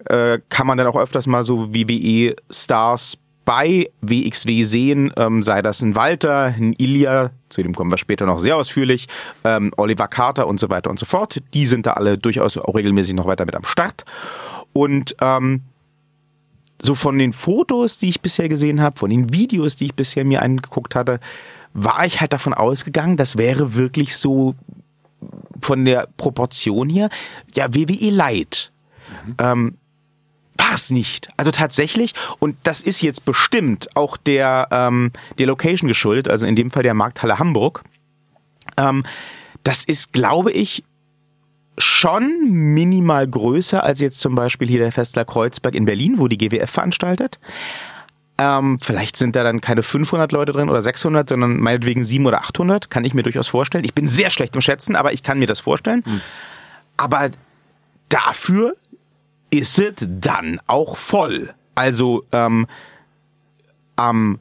äh, kann man dann auch öfters mal so WWE-Stars bei WXW sehen, ähm, sei das ein Walter, ein Ilya, zu dem kommen wir später noch sehr ausführlich, ähm, Oliver Carter und so weiter und so fort. Die sind da alle durchaus auch regelmäßig noch weiter mit am Start. Und ähm, so von den Fotos, die ich bisher gesehen habe, von den Videos, die ich bisher mir angeguckt hatte, war ich halt davon ausgegangen, das wäre wirklich so von der Proportion hier, ja, WWE Light. Ähm, war es nicht. Also tatsächlich, und das ist jetzt bestimmt auch der, ähm, der Location geschuldet, also in dem Fall der Markthalle Hamburg. Ähm, das ist, glaube ich, schon minimal größer als jetzt zum Beispiel hier der Festler Kreuzberg in Berlin, wo die GWF veranstaltet. Ähm, vielleicht sind da dann keine 500 Leute drin oder 600, sondern meinetwegen 700 oder 800. Kann ich mir durchaus vorstellen. Ich bin sehr schlecht im Schätzen, aber ich kann mir das vorstellen. Aber dafür ist es dann auch voll. Also ähm, am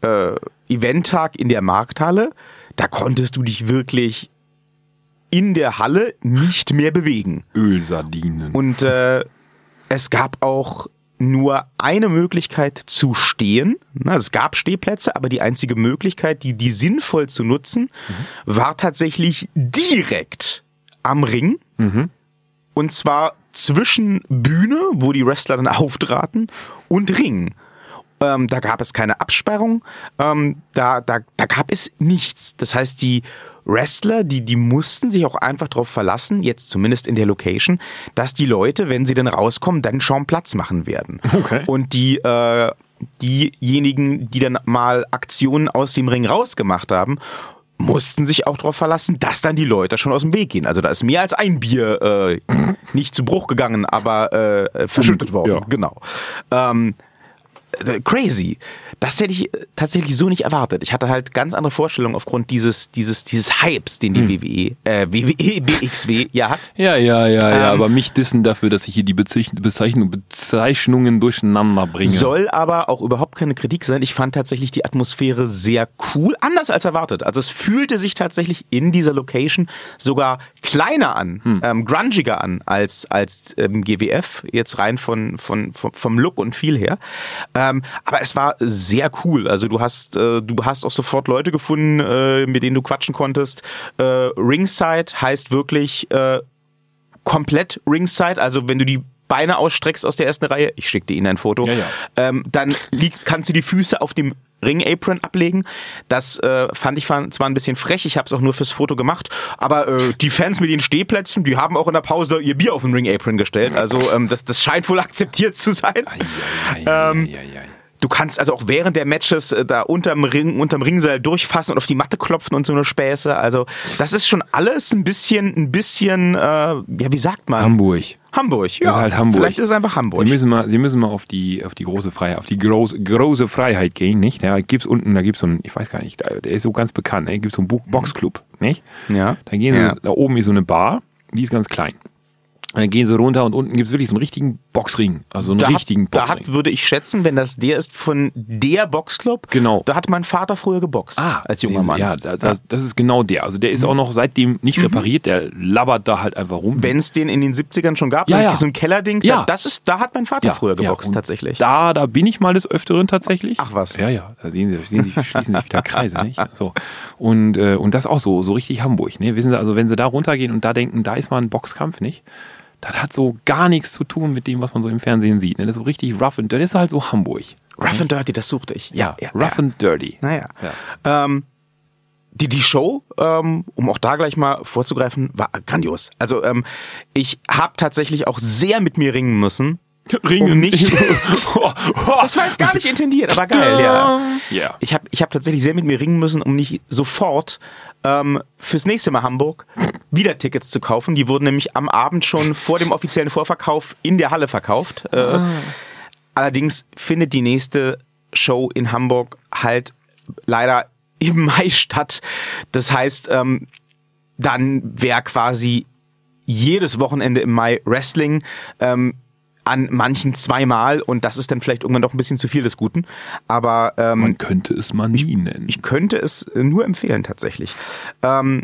äh, Eventtag in der Markthalle, da konntest du dich wirklich in der Halle nicht mehr bewegen. Ölsardinen. Und äh, es gab auch nur eine Möglichkeit zu stehen. Na, es gab Stehplätze, aber die einzige Möglichkeit, die, die sinnvoll zu nutzen, war tatsächlich direkt am Ring. Und zwar zwischen Bühne, wo die Wrestler dann auftraten, und Ring. Ähm, da gab es keine Absperrung, ähm, da, da, da gab es nichts. Das heißt, die Wrestler, die, die mussten sich auch einfach darauf verlassen, jetzt zumindest in der Location, dass die Leute, wenn sie dann rauskommen, dann schon Platz machen werden. Okay. Und die, äh, diejenigen, die dann mal Aktionen aus dem Ring rausgemacht haben, mussten sich auch darauf verlassen, dass dann die Leute schon aus dem Weg gehen. Also da ist mehr als ein Bier äh, nicht zu Bruch gegangen, aber äh, verschüttet worden. ja. Genau. Ähm, äh, crazy. Das hätte ich äh, tatsächlich so nicht erwartet. Ich hatte halt ganz andere Vorstellungen aufgrund dieses, dieses, dieses Hypes, den die Hm. WWE, äh, WWE, BXW ja hat. Ja, ja, ja, ja, Ähm, aber mich dissen dafür, dass ich hier die Bezeichn Bezeichnung, Bezeichnungen durcheinander bringe. Soll aber auch überhaupt keine Kritik sein. Ich fand tatsächlich die Atmosphäre sehr cool, anders als erwartet. Also es fühlte sich tatsächlich in dieser Location sogar kleiner an, Hm. ähm, grungiger an als, als ähm, GWF, jetzt rein von, von, vom, vom Look und viel her. Ähm, aber es war sehr cool. Also du hast, äh, du hast auch sofort Leute gefunden, äh, mit denen du quatschen konntest. Äh, Ringside heißt wirklich äh, komplett Ringside, also wenn du die Beine ausstreckst aus der ersten Reihe, ich schicke dir Ihnen ein Foto, Ja, ja. Ähm, dann liegt, kannst du die Füße auf dem Ring-Apron ablegen. Das äh, fand ich zwar ein bisschen frech, ich habe es auch nur fürs Foto gemacht, aber äh, die Fans mit den Stehplätzen, die haben auch in der Pause ihr Bier auf den Ring-Apron gestellt. Also ähm, das, das scheint wohl akzeptiert zu sein. Ei, ei, Ähm, ei. Du kannst also auch während der Matches äh, da unterm Ring, unterm Ringseil durchfassen und auf die Matte klopfen und so eine Späße. Also das ist schon alles ein bisschen, ein bisschen, äh, ja wie sagt man? Hamburg. Hamburg, ja. Das ist halt Hamburg. Vielleicht ist es einfach Hamburg. Sie müssen mal, Sie müssen mal auf die, auf die große Freiheit, auf die große, große Freiheit gehen, nicht? Da gibt's unten, da gibt's so einen, ich weiß gar nicht, der ist so ganz bekannt, ne? Da gibt's so einen Bo- Boxclub, nicht? Ja. Da gehen Sie, Ja. da oben ist so eine Bar, die ist ganz klein. Dann gehen sie runter und unten gibt's wirklich so einen richtigen Boxring. Also so einen da richtigen hat, da Boxring. hat, würde ich schätzen, wenn das der ist von der Boxclub, Genau. da hat mein Vater früher geboxt als junger Ah, sehen Sie, Mann. Ja, da, das, das ist genau der. Also der ist auch noch seitdem nicht repariert, der labbert da halt einfach rum. Wenn es den in den 70ern schon gab, Ja, so ein- ja. so ein Kellerding, Ja. da, das ist, da hat mein Vater früher geboxt tatsächlich. Da, da bin ich mal des Öfteren tatsächlich. Ach was. Ja, ja, da sehen Sie, sehen Sie schließen sich wieder Kreise, nicht? So. Und, äh, und das auch so, so richtig Hamburg, ne? Wissen Sie, also wenn Sie da runtergehen und da denken, da ist mal ein Boxkampf, nicht? Das hat so gar nichts zu tun mit dem, was man so im Fernsehen sieht. Ne? Das ist so richtig rough and dirty. Das ist halt so Hamburg. Rough and Dirty, das suchte ich. Ja, ja, rough ja. and dirty. Naja. Ja. Ähm, die, die Show, ähm, um auch da gleich mal vorzugreifen, war grandios. Also ähm, ich habe tatsächlich auch sehr mit mir ringen müssen. Ringen. Um nicht. das war jetzt gar nicht intendiert, aber geil, ja. Ja. Ich habe ich hab tatsächlich sehr mit mir ringen müssen, um nicht sofort ähm, fürs nächste Mal Hamburg wieder Tickets zu kaufen. Die wurden nämlich am Abend schon vor dem offiziellen Vorverkauf in der Halle verkauft. Äh, Allerdings findet die nächste Show in Hamburg halt leider im Mai statt. Das heißt, ähm, dann wäre quasi jedes Wochenende im Mai Wrestling. Ähm, an manchen zweimal und das ist dann vielleicht irgendwann doch ein bisschen zu viel des Guten. Aber ähm, Man könnte es mal nie nennen. ich könnte es nur empfehlen tatsächlich. Ähm,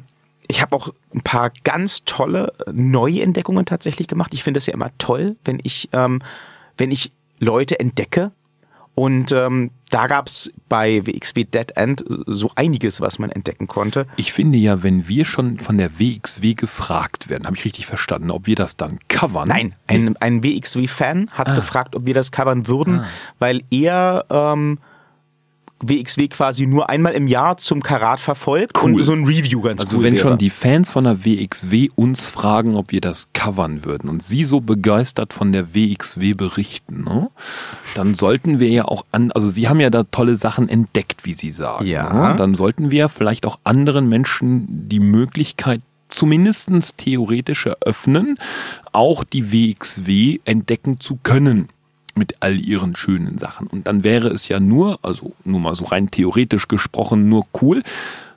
ich habe auch ein paar ganz tolle Neuentdeckungen tatsächlich gemacht. Ich finde es ja immer toll, wenn ich, ähm, wenn ich Leute entdecke. Und ähm, da gab es bei WXW Dead End so einiges, was man entdecken konnte. Ich finde ja, wenn wir schon von der WXW gefragt werden, habe ich richtig verstanden, ob wir das dann covern? Nein, ein, ein WXW-Fan hat gefragt, ob wir das covern würden, weil er ähm, WXW quasi nur einmal im Jahr zum Karat verfolgt Cool. und so ein Review ganz Also cool wenn wäre. schon die Fans von der WXW uns fragen, ob wir das covern würden und sie so begeistert von der WXW berichten, ne, dann sollten wir ja auch an, also sie haben ja da tolle Sachen entdeckt, wie sie sagen. Ja. Ne? Dann sollten wir vielleicht auch anderen Menschen die Möglichkeit zumindestens theoretisch eröffnen, auch die WXW entdecken zu können mit all ihren schönen Sachen. Und dann wäre es ja nur, also nur mal so rein theoretisch gesprochen, nur cool,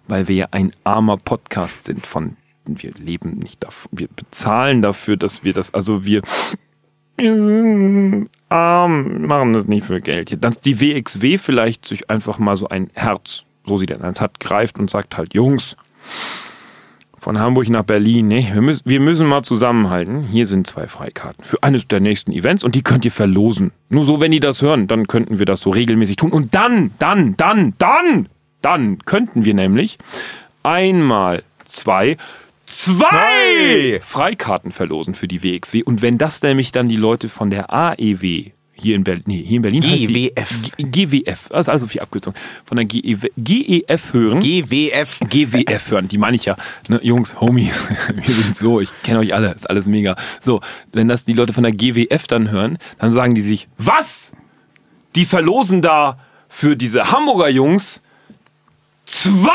weil wir ja ein armer Podcast sind von wir leben nicht davon, wir bezahlen dafür, dass wir das, also wir arm machen das nicht für Geld. Dass die WXW vielleicht sich einfach mal so ein Herz, so sie denn eins hat, greift und sagt halt, Jungs, von Hamburg nach Berlin, ne? Wir müssen, wir müssen mal zusammenhalten. Hier sind zwei Freikarten für eines der nächsten Events und die könnt ihr verlosen. Nur so, wenn die das hören, dann könnten wir das so regelmäßig tun. Und dann, dann, dann, dann, dann könnten wir nämlich einmal zwei, zwei! Freikarten verlosen für die WXW. Und wenn das nämlich dann die Leute von der AEW hier in Berlin, nee, hier in Berlin GWF. GWF, das ist also viel Abkürzung, von der GEF hören. GWF. GWF hören, die meine ich ja. Ne, Jungs, Homies, wir sind so, ich kenne euch alle, ist alles mega. So, wenn das die Leute von der GWF dann hören, dann sagen die sich, was? Die verlosen da für diese Hamburger Jungs zwei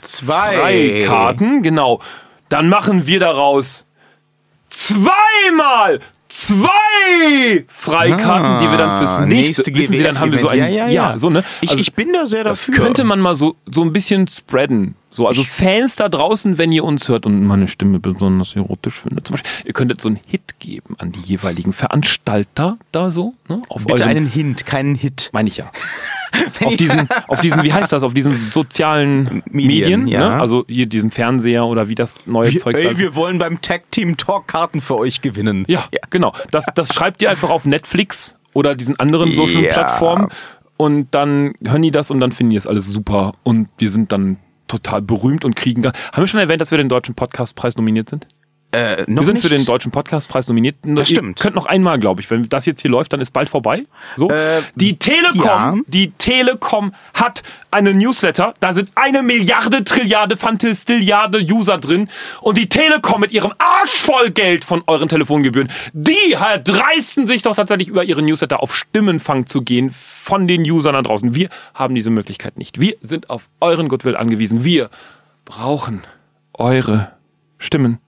Zwei. Freikarten, genau. Dann machen wir daraus zweimal zwei Freikarten, die wir dann fürs Ah, nächste, nächste wissen Sie, dann haben wir so ein, GWF-Event. Ja, ja, ja. so ne. Ich, Also ich bin da sehr das dafür. könnte man mal so so ein bisschen spreaden. So, also Fans da draußen, wenn ihr uns hört und meine Stimme besonders erotisch findet, zum Beispiel, ihr könntet so einen Hit geben an die jeweiligen Veranstalter da so, ne? Auf Bitte eurem- einen Hint, keinen Hit. meine ich ja. auf diesen, auf diesen, wie heißt das, auf diesen sozialen Medien, Medien, ja. ne? also hier diesen Fernseher oder wie das neue Wir, Zeug ey, heißt. wir wollen beim Tag Team Talk Karten für euch gewinnen. Ja, genau. Das, das schreibt ihr einfach auf Netflix oder diesen anderen Social Ja. Plattformen und dann hören die das und dann finden die es alles super und wir sind dann total berühmt und kriegen. Haben wir schon erwähnt, dass wir den Deutschen Podcastpreis nominiert sind? Äh, Wir sind nicht. für den Deutschen Podcastpreis nominiert. Das Ihr stimmt. könnt noch einmal, glaube ich, wenn das jetzt hier läuft, dann ist bald vorbei. So. Äh, die Telekom, ja. die Telekom hat eine Newsletter. Da sind eine Milliarde, Trilliarde, Fantastilliarde User drin. Und die Telekom mit ihrem Arsch voll Geld von euren Telefongebühren, die halt dreisten sich doch tatsächlich über ihre Newsletter auf Stimmenfang zu gehen von den Usern da draußen. Wir haben diese Möglichkeit nicht. Wir sind auf euren Goodwill angewiesen. Wir brauchen eure Stimmen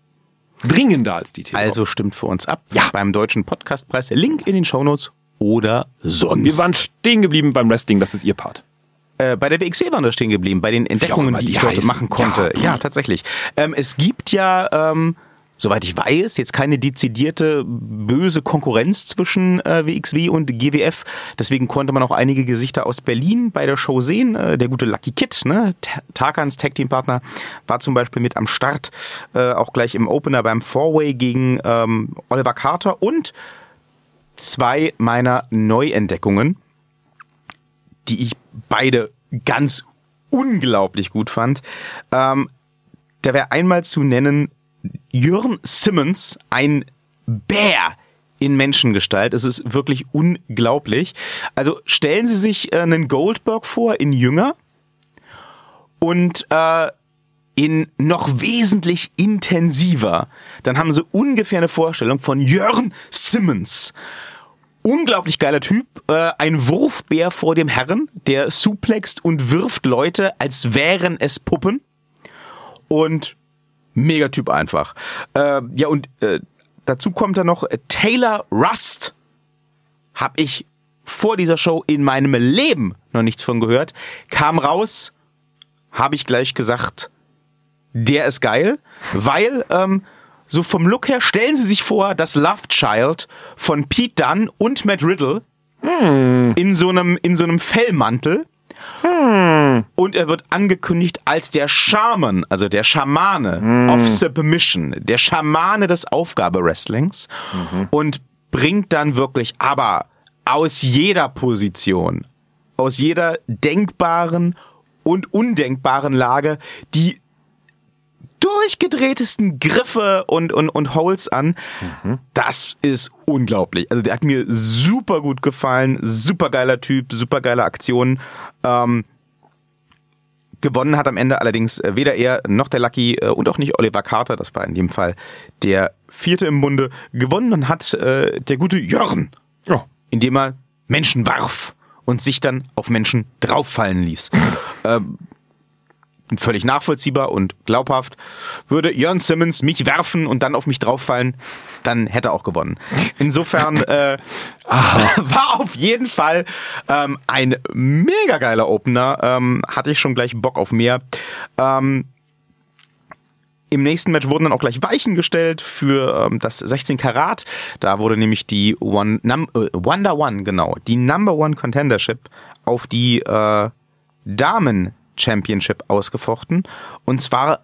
dringender als die Telekom. Also stimmt für uns ab. Ja. Beim Deutschen Podcastpreis. Link in den Shownotes oder sonst. Wir waren stehen geblieben beim Wrestling, das ist ihr Part. Äh, bei der WXW waren wir stehen geblieben, bei den Entdeckungen, die die ich dort heißen. machen konnte. Ja, Ja. tatsächlich. Ähm, es gibt ja, ähm, soweit ich weiß, jetzt keine dezidierte böse Konkurrenz zwischen äh, WXW und GWF. Deswegen konnte man auch einige Gesichter aus Berlin bei der Show sehen. Äh, der gute Lucky Kid, ne? Ta- Tarkans Tag Team Partner, war zum Beispiel mit am Start, äh, auch gleich im Opener beim Four-Way gegen ähm, Oliver Carter und zwei meiner Neuentdeckungen die ich beide ganz unglaublich gut fand. Ähm, da wäre einmal zu nennen Jörn Simmons, ein Bär in Menschengestalt. Es ist wirklich unglaublich. Also stellen Sie sich äh, einen Goldberg vor in jünger und äh, in noch wesentlich intensiver. Dann haben Sie ungefähr eine Vorstellung von Jörn Simmons unglaublich geiler Typ, äh, ein Wurfbär vor dem Herren, der suplext und wirft Leute, als wären es Puppen. Und mega Typ einfach. Äh, ja, und äh, dazu kommt dann noch äh, Taylor Rust. Hab ich vor dieser Show in meinem Leben noch nichts von gehört. Kam raus, habe ich gleich gesagt, der ist geil, weil ähm, so vom Look her stellen Sie sich vor, das Love Child von Pete Dunne und Matt Riddle in so einem in so einem Fellmantel. Und er wird angekündigt als der Shaman, also der Schamane of Submission, der Schamane des Aufgabe-Wrestlings und bringt dann wirklich aber aus jeder Position, aus jeder denkbaren und undenkbaren Lage die durchgedrehtesten Griffe und, und, und Holes an. Das ist unglaublich. Also der hat mir super gut gefallen. Super geiler Typ, super geile Aktion. Ähm, gewonnen hat am Ende allerdings äh, weder er noch der Lucky äh, und auch nicht Oliver Carter. Das war in dem Fall der vierte im Bunde. Gewonnen hat äh, der gute Jörn, Ja. indem er Menschen warf und sich dann auf Menschen drauffallen ließ. ähm, völlig nachvollziehbar und glaubhaft. Würde Jörn Simmons mich werfen und dann auf mich drauffallen, dann hätte er auch gewonnen. Insofern äh, war auf jeden Fall ähm, ein mega geiler Opener. Ähm, hatte ich schon gleich Bock auf mehr. Ähm, im nächsten Match wurden dann auch gleich Weichen gestellt für ähm, das 16 Karat. Da wurde nämlich die One, num, äh, Wonder One, genau, die Number One Contendership auf die äh, Damen Championship ausgefochten. Und zwar,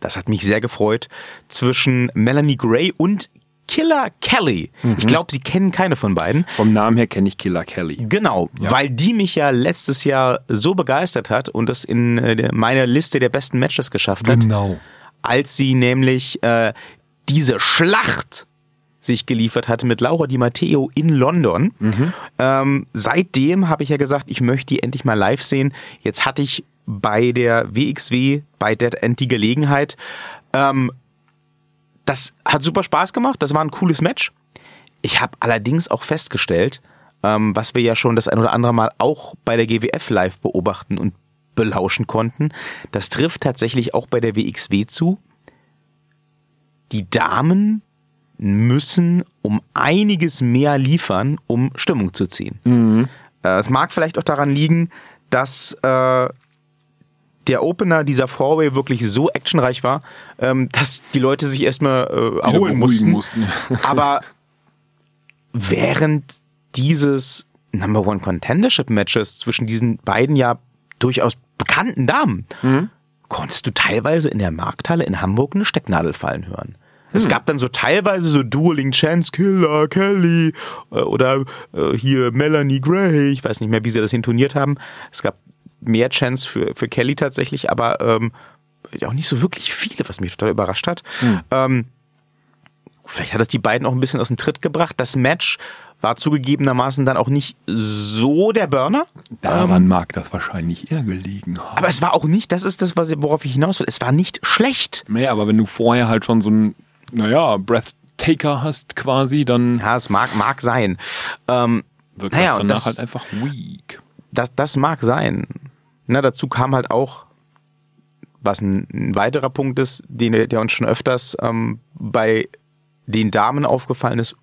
das hat mich sehr gefreut, zwischen Melanie Gray und Killer Kelly. Ich glaube, Sie kennen keine von beiden. Vom Namen her kenne ich Killer Kelly. Genau, weil die mich ja letztes Jahr so begeistert hat und es in äh, der- meine Liste der besten Matches geschafft hat Genau. als sie nämlich äh, diese Schlacht sich geliefert hatte mit Laura Di Matteo in London. Ähm, seitdem habe ich ja gesagt, ich möchte die endlich mal live sehen. Jetzt hatte ich bei der WXW, bei Dead End die Gelegenheit. Ähm, das hat super Spaß gemacht, das war ein cooles Match. Ich habe allerdings auch festgestellt, ähm, was wir ja schon das ein oder andere Mal auch bei der GWF live beobachten und belauschen konnten, das trifft tatsächlich auch bei der WXW zu. Die Damen müssen um einiges mehr liefern, um Stimmung zu ziehen. Äh, es mag vielleicht auch daran liegen, dass äh, der Opener dieser Four-Way wirklich so actionreich war, ähm, dass die Leute sich erstmal äh, erholen mussten. mussten. Aber während dieses Number One Contendership Matches zwischen diesen beiden ja durchaus bekannten Damen konntest du teilweise in der Markthalle in Hamburg eine Stecknadel fallen hören. Es gab dann so teilweise so Dueling Chance Killer, Kelly äh, oder äh, hier Melanie Gray, ich weiß nicht mehr, wie sie das intoniert haben. Es gab mehr Chance für, für Kelly tatsächlich, aber ähm, auch nicht so wirklich viele, was mich total überrascht hat. Ähm, vielleicht hat es die beiden auch ein bisschen aus dem Tritt gebracht. Das Match war zugegebenermaßen dann auch nicht so der Burner. Daran mag das wahrscheinlich eher gelegen haben. Aber es war auch nicht, das ist das, worauf ich hinaus will. Es war nicht schlecht. Nee, aber wenn du vorher halt schon so ein, naja, Breathtaker hast quasi, dann Ja, es mag, mag sein. Ähm, wirkt Naja, das danach das- halt einfach weak. das, das mag sein. Na, dazu kam halt auch, was ein, ein weiterer Punkt ist, den, der uns schon öfters ähm, bei den Damen aufgefallen ist,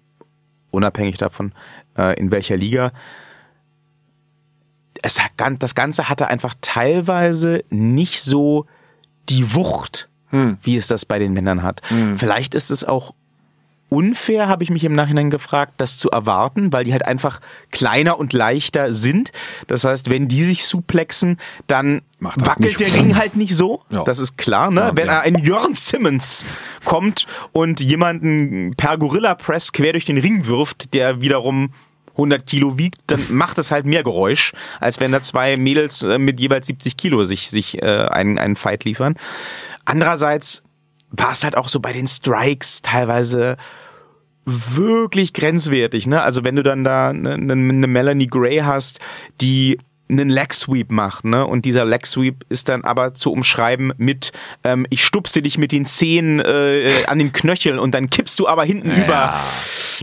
unabhängig davon, äh, in welcher Liga. Es hat, das Ganze hatte einfach teilweise nicht so die Wucht, wie es das bei den Männern hat. Vielleicht ist es auch unfair, habe ich mich im Nachhinein gefragt, das zu erwarten, weil die halt einfach kleiner und leichter sind. Das heißt, wenn die sich suplexen, dann wackelt der Ring halt nicht so. Ja. Das ist klar, ne? Klar, wenn ja. ein Jörn Simmons kommt und jemanden per Gorilla Press quer durch den Ring wirft, der wiederum 100 Kilo wiegt, dann macht es halt mehr Geräusch, als wenn da zwei Mädels äh, mit jeweils 70 Kilo sich, sich äh, einen, einen Fight liefern. Andererseits war es halt auch so bei den Strikes teilweise wirklich grenzwertig, ne? Also wenn du dann da eine ne, ne Melanie Gray hast, die einen Leg Sweep macht, ne? Und dieser Leg Sweep ist dann aber zu umschreiben mit ähm, ich stupse dich mit den Zehen äh, an den Knöcheln und dann kippst du aber hinten über.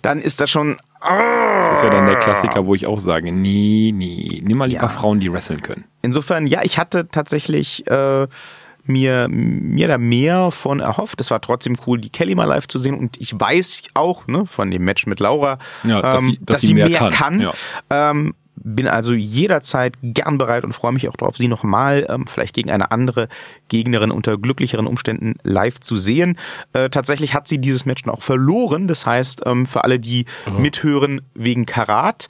Dann ist das schon Das ist ja dann der Klassiker, wo ich auch sage, nee, nee, nimm mal lieber Ja. Frauen, die wresteln können. Insofern, ja, ich hatte tatsächlich äh, mir, mir da mehr von erhofft. Es war trotzdem cool, die Kelly mal live zu sehen. Und ich weiß auch ne, von dem Match mit Laura, Ja, dass ähm, sie- dass sie mehr kann. Ja. Ähm, bin also jederzeit gern bereit und freue mich auch darauf, sie nochmal ähm, vielleicht gegen eine andere Gegnerin unter glücklicheren Umständen live zu sehen. Äh, tatsächlich hat sie dieses Match auch verloren. Das heißt, ähm, für alle, die mithören wegen Karat,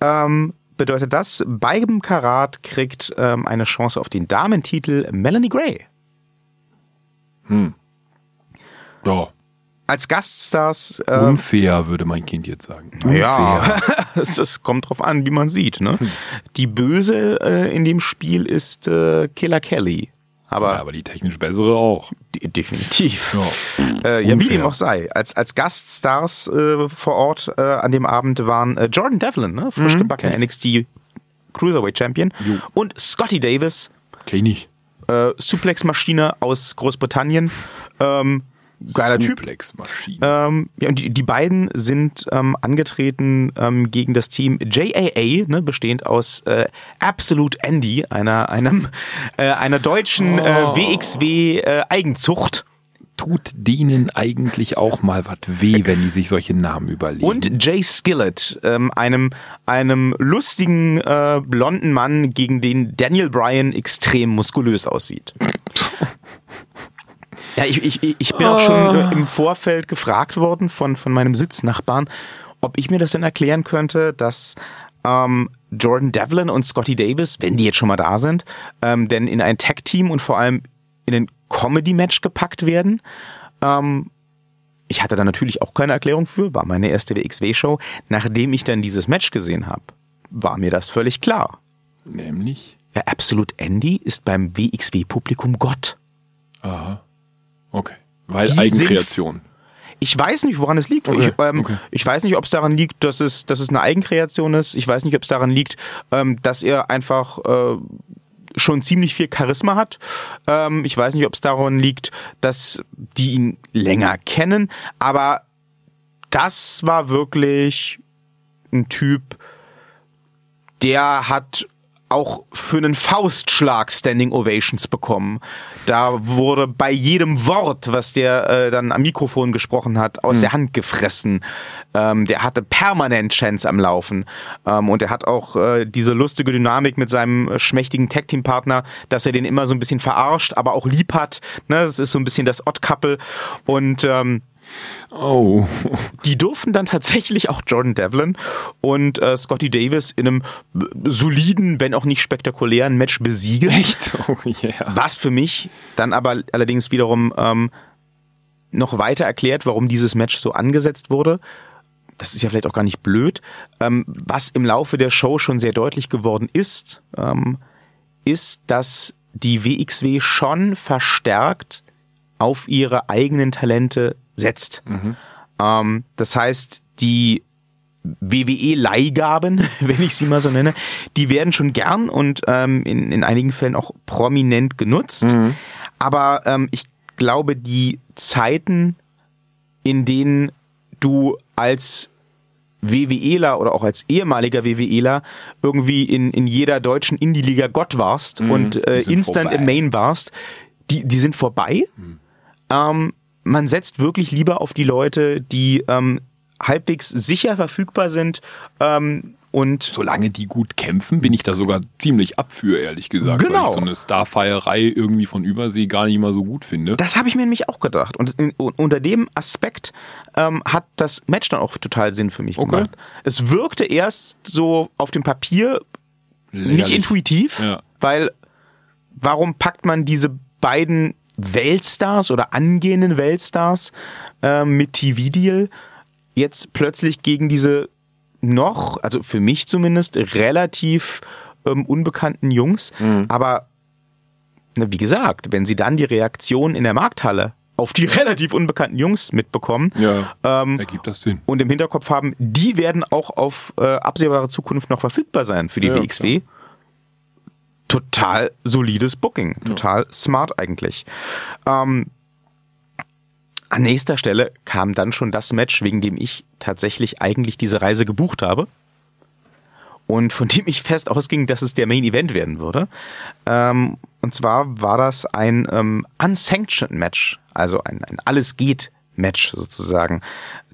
ähm, bedeutet das, beim Karat kriegt ähm, eine Chance auf den Damentitel Melanie Gray. Ja. Als Gaststars ähm, Unfair, würde mein Kind jetzt sagen. Ja, es kommt drauf an, wie man sieht. Ne? Hm. Die Böse äh, in dem Spiel ist äh, Killer Kelly. Aber, Ja, aber die technisch bessere auch. de- definitiv. Ja. Äh, ja, wie dem auch sei. Als, als Gaststars äh, vor Ort äh, an dem Abend waren äh, Jordan Devlin, ne? frisch gebackener NXT Cruiserweight Champion, und Scotty Davis, Okay, nicht. Äh, Suplex-Maschine aus Großbritannien. Ähm, geiler Typ. Suplex-Maschine. Ähm, ja, und die, die beiden sind ähm, angetreten ähm, gegen das Team JAA, ne, bestehend aus äh, Absolute Andy, einer, einem, äh, einer deutschen äh, WXW äh, Eigenzucht. Tut denen eigentlich auch mal was weh, wenn die sich solche Namen überlegen? Und Jay Skillett, ähm, einem, einem lustigen äh, blonden Mann, gegen den Daniel Bryan extrem muskulös aussieht. Ja, ich, ich, ich bin auch schon äh, im Vorfeld gefragt worden von, von meinem Sitznachbarn, ob ich mir das denn erklären könnte, dass ähm, Jordan Devlin und Scotty Davis, wenn die jetzt schon mal da sind, ähm, denn in ein Tag-Team und vor allem in ein Comedy-Match gepackt werden. Ähm, ich hatte da natürlich auch keine Erklärung für, war meine erste WXW-Show. Nachdem ich dann dieses Match gesehen habe, war mir das völlig klar. Nämlich? Ja, Absolute Andy ist beim WXW-Publikum Gott. Aha. Okay. Weil Die Eigenkreation. Ich weiß nicht, woran es liegt. Okay, Ich, ähm, okay. ich weiß nicht, ob es daran liegt, dass es, dass es eine Eigenkreation ist. Ich weiß nicht, ob es daran liegt, ähm, dass er einfach äh, schon ziemlich viel Charisma hat. Ähm, ich weiß nicht, ob es daran liegt, dass die ihn länger kennen. Aber das war wirklich ein Typ, der hat auch für einen Faustschlag Standing Ovations bekommen. Da wurde bei jedem Wort, was der äh, dann am Mikrofon gesprochen hat, aus mhm. der Hand gefressen. Ähm, der hatte permanent Chance am Laufen. Ähm, und er hat auch äh, diese lustige Dynamik mit seinem äh, schmächtigen Tag-Team-Partner, dass er den immer so ein bisschen verarscht, aber auch lieb hat. Ne? Das ist so ein bisschen das Odd-Couple. Und ähm, Oh. Die durften dann tatsächlich auch Jordan Devlin und äh, Scotty Davis in einem soliden, wenn auch nicht spektakulären Match besiegen. Echt? Oh yeah. Was für mich dann aber allerdings wiederum ähm, noch weiter erklärt, warum dieses Match so angesetzt wurde. Das ist ja vielleicht auch gar nicht blöd. Ähm, was im Laufe der Show schon sehr deutlich geworden ist, ähm, ist, dass die WXW schon verstärkt auf ihre eigenen Talente setzt. Mhm. Ähm, das heißt, die WWE-Leihgaben, wenn ich sie mal so nenne, die werden schon gern und ähm, in, in einigen Fällen auch prominent genutzt. Mhm. Aber ähm, ich glaube, die Zeiten, in denen du als WWEler oder auch als ehemaliger WWEler irgendwie in, in jeder deutschen Indie-Liga Gott warst mhm, und äh, instant vorbei. im Main warst, die, die sind vorbei. Mhm. Ähm, man setzt wirklich lieber auf die Leute, die ähm, halbwegs sicher verfügbar sind. Ähm, und Solange die gut kämpfen, bin ich da sogar ziemlich ab für, ehrlich gesagt. Genau. Weil ich so eine Starfeierei irgendwie von Übersee gar nicht mal so gut finde. Das habe ich mir nämlich auch gedacht. Und in, unter dem Aspekt ähm, hat das Match dann auch total Sinn für mich okay. gemacht. Es wirkte erst so auf dem Papier Lächerlich. nicht intuitiv, ja. weil warum packt man diese beiden Weltstars oder angehenden Weltstars äh, mit TV-Deal jetzt plötzlich gegen diese noch, also für mich zumindest, relativ ähm, unbekannten Jungs. Mhm. Aber wie gesagt, wenn sie dann die Reaktion in der Markthalle auf die relativ unbekannten Jungs mitbekommen ja, ähm, ergibt das Sinn. und im Hinterkopf haben, die werden auch auf äh, absehbare Zukunft noch verfügbar sein für die ja, WXW. Klar total solides Booking. Total ja. smart eigentlich. Ähm, an nächster Stelle kam dann schon das Match, wegen dem ich tatsächlich eigentlich diese Reise gebucht habe. Und von dem ich fest ausging, dass es der Main Event werden würde. Ähm, und zwar war das ein ähm, Unsanctioned Match, also ein, ein Alles geht Match sozusagen,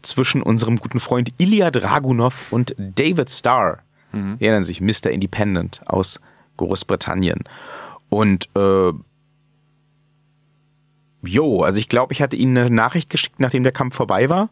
zwischen unserem guten Freund Ilya Dragunov und David Starr. Mhm. Erinnern sich, Mr. Independent aus Großbritannien. Und äh, jo, also ich glaube, ich hatte Ihnen eine Nachricht geschickt, nachdem der Kampf vorbei war.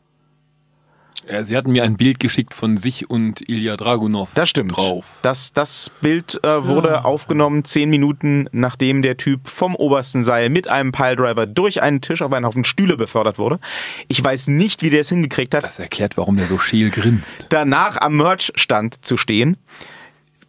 Ja, Sie hatten mir ein Bild geschickt von sich und Ilya Dragunov das stimmt. drauf. Das, das Bild äh, wurde ja. aufgenommen zehn Minuten, nachdem der Typ vom obersten Seil mit einem Piledriver durch einen Tisch auf einen Haufen Stühle befördert wurde. Ich weiß nicht, wie der es hingekriegt hat. Das erklärt, warum der so scheel grinst. Danach am Merchstand zu stehen.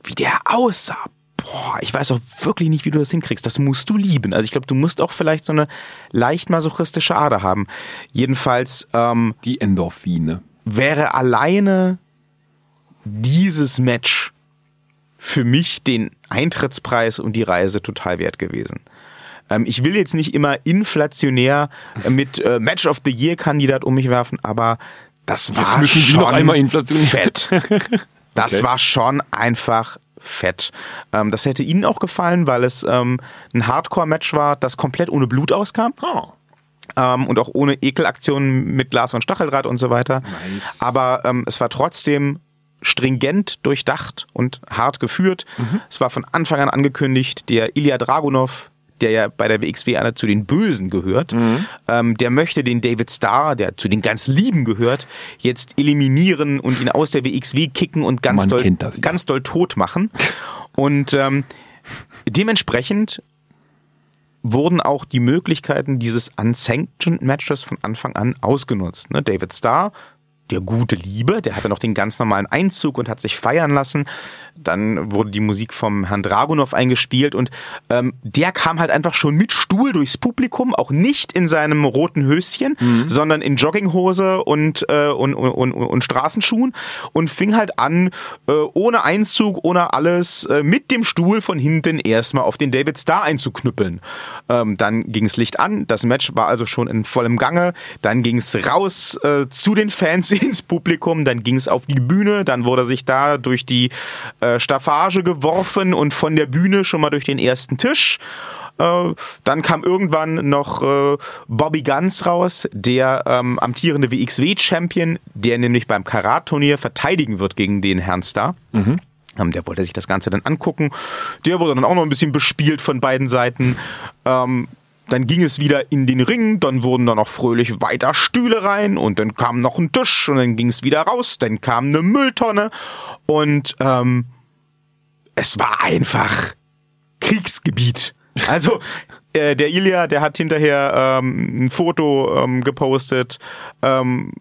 Wie der aussah boah, ich weiß auch wirklich nicht, wie du das hinkriegst. Das musst du lieben. Also ich glaube, du musst auch vielleicht so eine leicht masochistische Ader haben. Jedenfalls. Ähm, Die Endorphine. Wäre alleine dieses Match für mich den Eintrittspreis und die Reise total wert gewesen. Ähm, ich will jetzt nicht immer inflationär mit äh, Match of the Year Kandidat um mich werfen, aber das war jetzt müssen schon Sie noch einmal inflationär. fett. Das okay. war schon einfach fett. Ähm, das hätte Ihnen auch gefallen, weil es ähm, ein Hardcore-Match war, das komplett ohne Blut auskam. Oh. Ähm, und auch ohne Ekelaktionen mit Glas und Stacheldraht und so weiter. Nice. Aber ähm, es war trotzdem stringent durchdacht und hart geführt. Mhm. Es war von Anfang an angekündigt, der Ilya Dragunov, der ja bei der WXW einer zu den Bösen gehört, mhm. ähm, der möchte den David Starr, der zu den ganz Lieben gehört, jetzt eliminieren und ihn aus der WXW kicken und ganz, doll, das, ja. ganz doll tot machen. Und ähm, dementsprechend wurden auch die Möglichkeiten dieses Unsanctioned Matches von Anfang an ausgenutzt. Ne? David Starr der gute Liebe, der hatte noch den ganz normalen Einzug und hat sich feiern lassen. Dann wurde die Musik vom Herrn Dragunov eingespielt und ähm, der kam halt einfach schon mit Stuhl durchs Publikum, auch nicht in seinem roten Höschen, mhm. sondern in Jogginghose und, äh, und, und, und, und Straßenschuhen und fing halt an, äh, ohne Einzug, ohne alles, äh, mit dem Stuhl von hinten erstmal auf den David Starr einzuknüppeln. Ähm, dann ging's Licht an, das Match war also schon in vollem Gange, dann ging's raus äh, zu den Fans ins Publikum, dann ging es auf die Bühne, dann wurde sich da durch die äh, Staffage geworfen und von der Bühne schon mal durch den ersten Tisch. Äh, dann kam irgendwann noch äh, Bobby Guns raus, der ähm, amtierende WXW-Champion, der nämlich beim Karat-Turnier verteidigen wird gegen den Herrn Star. Mhm. Ähm, der wollte sich das Ganze dann angucken. Der wurde dann auch noch ein bisschen bespielt von beiden Seiten. Ähm, dann ging es wieder in den Ring, dann wurden da noch fröhlich weiter Stühle rein und dann kam noch ein Tisch und dann ging es wieder raus, dann kam eine Mülltonne und ähm, es war einfach Kriegsgebiet. Also äh, der Ilya, der hat hinterher ähm, ein Foto ähm, gepostet, ähm,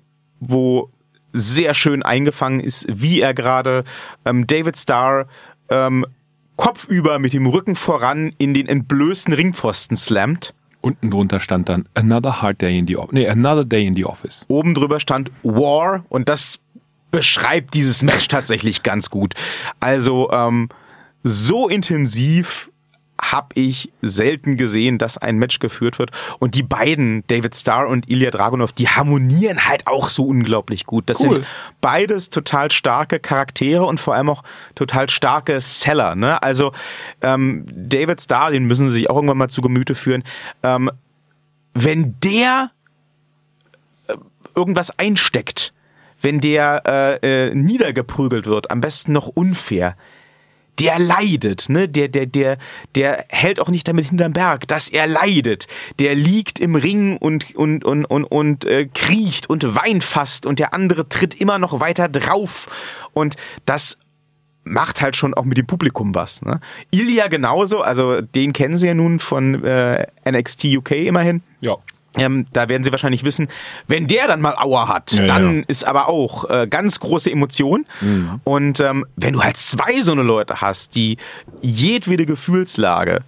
wo sehr schön eingefangen ist, wie er gerade ähm, David Starr ähm, kopfüber mit dem Rücken voran in den entblößten Ringpfosten slammt. Unten drunter stand dann Another Hard Day in the Office. Nee, Another Day in the Office. Oben drüber stand War und das beschreibt dieses Match tatsächlich ganz gut. Also ähm, so intensiv habe ich selten gesehen, dass ein Match geführt wird. Und die beiden, David Starr und Ilya Dragunov, die harmonieren halt auch so unglaublich gut. Das cool. sind beides total starke Charaktere und vor allem auch total starke Seller. Ne? Also ähm, David Starr, den müssen sie sich auch irgendwann mal zu Gemüte führen. Ähm, wenn der äh, irgendwas einsteckt, wenn der äh, äh, niedergeprügelt wird, am besten noch unfair, der leidet, ne? Der, der, der, der hält auch nicht damit hinterm Berg, dass er leidet. Der liegt im Ring und, und, und, und, und äh, kriecht und weint fast und der andere tritt immer noch weiter drauf. Und das macht halt schon auch mit dem Publikum was. Ne? Ilya genauso, also den kennen sie ja nun von äh, NXT UK immerhin. Ja. Ähm, da werden Sie wahrscheinlich wissen, wenn der dann mal Aua hat, ja, dann ja. ist aber auch äh, ganz große Emotion. Mhm. Und ähm, wenn du halt zwei so eine Leute hast, die jedwede Gefühlslage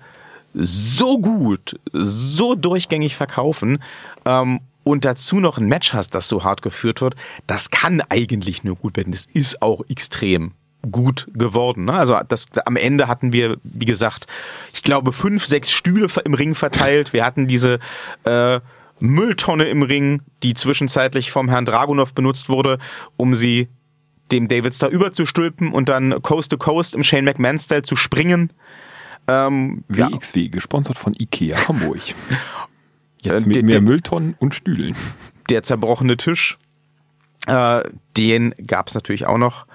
so gut, so durchgängig verkaufen ähm, und dazu noch ein Match hast, das so hart geführt wird, das kann eigentlich nur gut werden. Das ist auch extrem gut geworden. Ne? Also das, am Ende hatten wir, wie gesagt, ich glaube, fünf, sechs Stühle im Ring verteilt. Wir hatten diese äh, Mülltonne im Ring, die zwischenzeitlich vom Herrn Dragunov benutzt wurde, um sie dem David Star überzustülpen und dann Coast to Coast im Shane McMahon-Style zu springen. Ähm, WXW, ja. gesponsert von Ikea Hamburg. Jetzt mit der, mehr Mülltonnen und Stühlen. Der zerbrochene Tisch, äh, den gab es natürlich auch noch.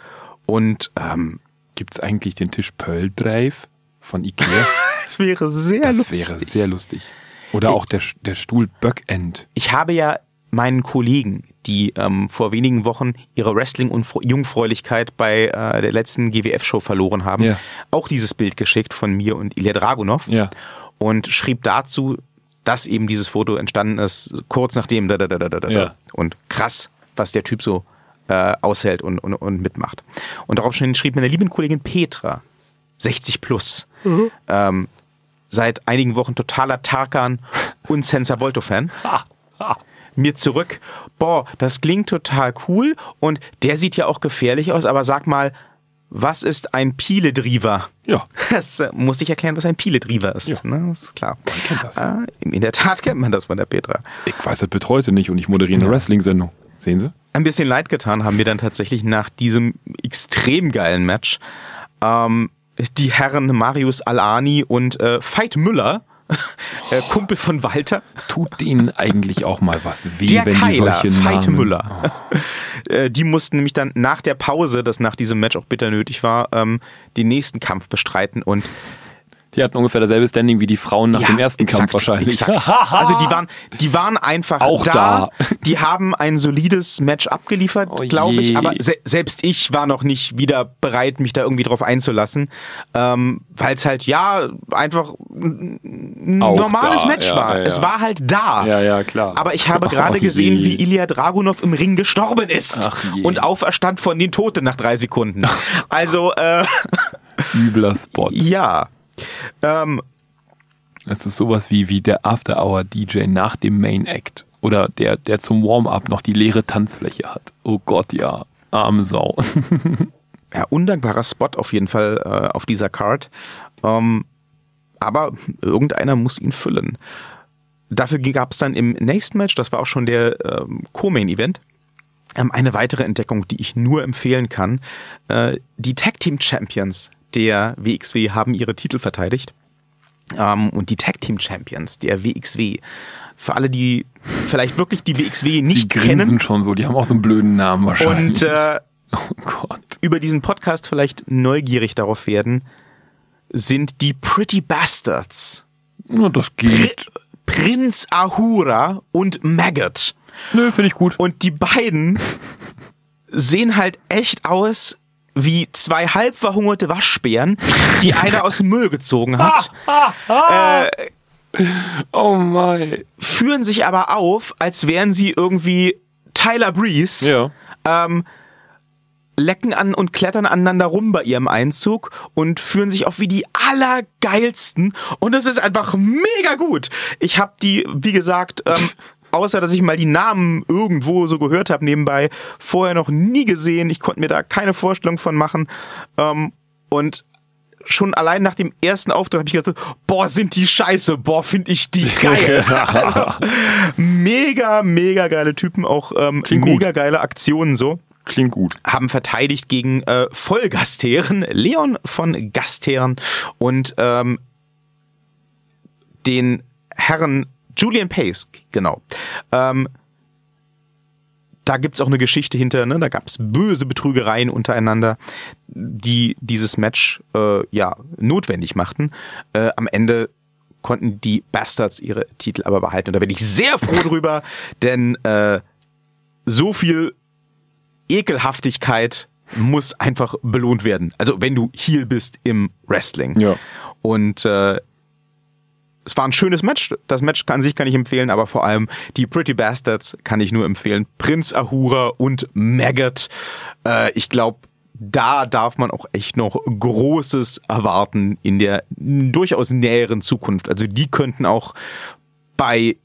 Und ähm, gibt es eigentlich den Tisch Pearl Drive von Ikea? das wäre sehr das lustig. Das wäre sehr lustig. Oder auch der, der Stuhl Böckend. Ich habe ja meinen Kollegen, die ähm, vor wenigen Wochen ihre Wrestling-Jungfräulichkeit bei äh, der letzten GWF-Show verloren haben, ja. auch dieses Bild geschickt von mir und Ilya Dragunov ja. und schrieb dazu, dass eben dieses Foto entstanden ist, kurz nachdem da, da, da, da, da, ja. und krass, was der Typ so äh, aushält und, und, und mitmacht. Und darauf schrieb meine liebe Kollegin Petra, 60 plus, mhm. ähm, seit einigen Wochen totaler Tarkan und Sensor Volto Fan. mir zurück, boah, das klingt total cool und der sieht ja auch gefährlich aus, aber sag mal, was ist ein Pile-Driver? Ja. Das äh, muss ich erklären, was ein Pile-Driver ist. Ja. Ne? Das ist klar. Man kennt das. Äh, in der Tat kennt man das von der Petra. Ich weiß das bis heute nicht und ich moderiere eine Wrestling-Sendung. Sehen Sie? Ein bisschen leid getan haben wir dann tatsächlich nach diesem extrem geilen Match. Ähm, die Herren Marius Alani und äh, Veit Müller, äh, Kumpel von Walter. Tut denen eigentlich auch mal was weh, der wenn Keiler, die solche Veit Müller. Oh. äh, die mussten nämlich dann nach der Pause, das nach diesem Match auch bitter nötig war, ähm, den nächsten Kampf bestreiten und die hatten ungefähr dasselbe Standing wie die Frauen nach ja, dem ersten exakt, Kampf wahrscheinlich. Exakt. also die waren, die waren einfach Auch da. da. Die haben ein solides Match abgeliefert, oh glaube ich. Aber se selbst ich war noch nicht wieder bereit, mich da irgendwie drauf einzulassen, ähm, weil es halt ja einfach ein normales da. Match ja, war. Ja, es war halt da. Ja, ja, klar. Aber ich habe gerade oh, gesehen, wie Ilya Dragunov im Ring gestorben ist und auferstand von den Toten nach drei Sekunden. Also äh, übler Spot. Ja. Ähm, es ist sowas wie, wie der After-Hour-DJ nach dem Main Act. Oder der, der zum Warm-up noch die leere Tanzfläche hat. Oh Gott, ja. Arme Sau. ja, undankbarer Spot auf jeden Fall äh, auf dieser Card. Ähm, aber irgendeiner muss ihn füllen. Dafür gab es dann im nächsten Match, das war auch schon der ähm, Co-Main-Event, Ähm, eine weitere Entdeckung, die ich nur empfehlen kann. Äh, die Tag Team Champions der WXW haben ihre Titel verteidigt. Ähm, und die Tag Team Champions der WXW, für alle, die vielleicht wirklich die WXW nicht Sie kennen grinsen schon so, die haben auch so einen blöden Namen wahrscheinlich. und äh, oh Gott. über diesen Podcast vielleicht neugierig darauf werden, sind die Pretty Bastards. Na, das geht. Prinz Ahura und Maggot. Nö, finde ich gut. Und die beiden sehen halt echt aus wie zwei halb verhungerte Waschbären, die einer aus dem Müll gezogen hat, Oh mein. führen sich aber auf, als wären sie irgendwie Tyler Breeze, Ja. ähm, lecken an und klettern aneinander rum bei ihrem Einzug und führen sich auf wie die allergeilsten und das ist einfach mega gut. Ich habe die, wie gesagt, ähm, außer dass ich mal die Namen irgendwo so gehört habe nebenbei, vorher noch nie gesehen. Ich konnte mir da keine Vorstellung von machen ähm, und schon allein nach dem ersten Auftritt habe ich gedacht, boah, sind die scheiße, boah, finde ich die geil. also, mega, mega geile Typen, auch ähm, Klingt gut. mega geile Aktionen so Klingt gut. haben verteidigt gegen äh, Vollgastherren, Leon von Gastherren und ähm, den Herren Julian Pace, genau. Ähm, da gibt's auch eine Geschichte hinter, ne? da gab's böse Betrügereien untereinander, die dieses Match äh, ja notwendig machten. Äh, am Ende konnten die Bastards ihre Titel aber behalten. Und da bin ich sehr froh drüber, denn äh, so viel Ekelhaftigkeit muss einfach belohnt werden. Also wenn du Heel bist im Wrestling. Ja. Und äh, es war ein schönes Match. Das Match an sich kann ich empfehlen, aber vor allem die Pretty Bastards kann ich nur empfehlen. Prinz Ahura und Maggot. Äh, ich glaube, da darf man auch echt noch Großes erwarten in der durchaus näheren Zukunft. Also die könnten auch bei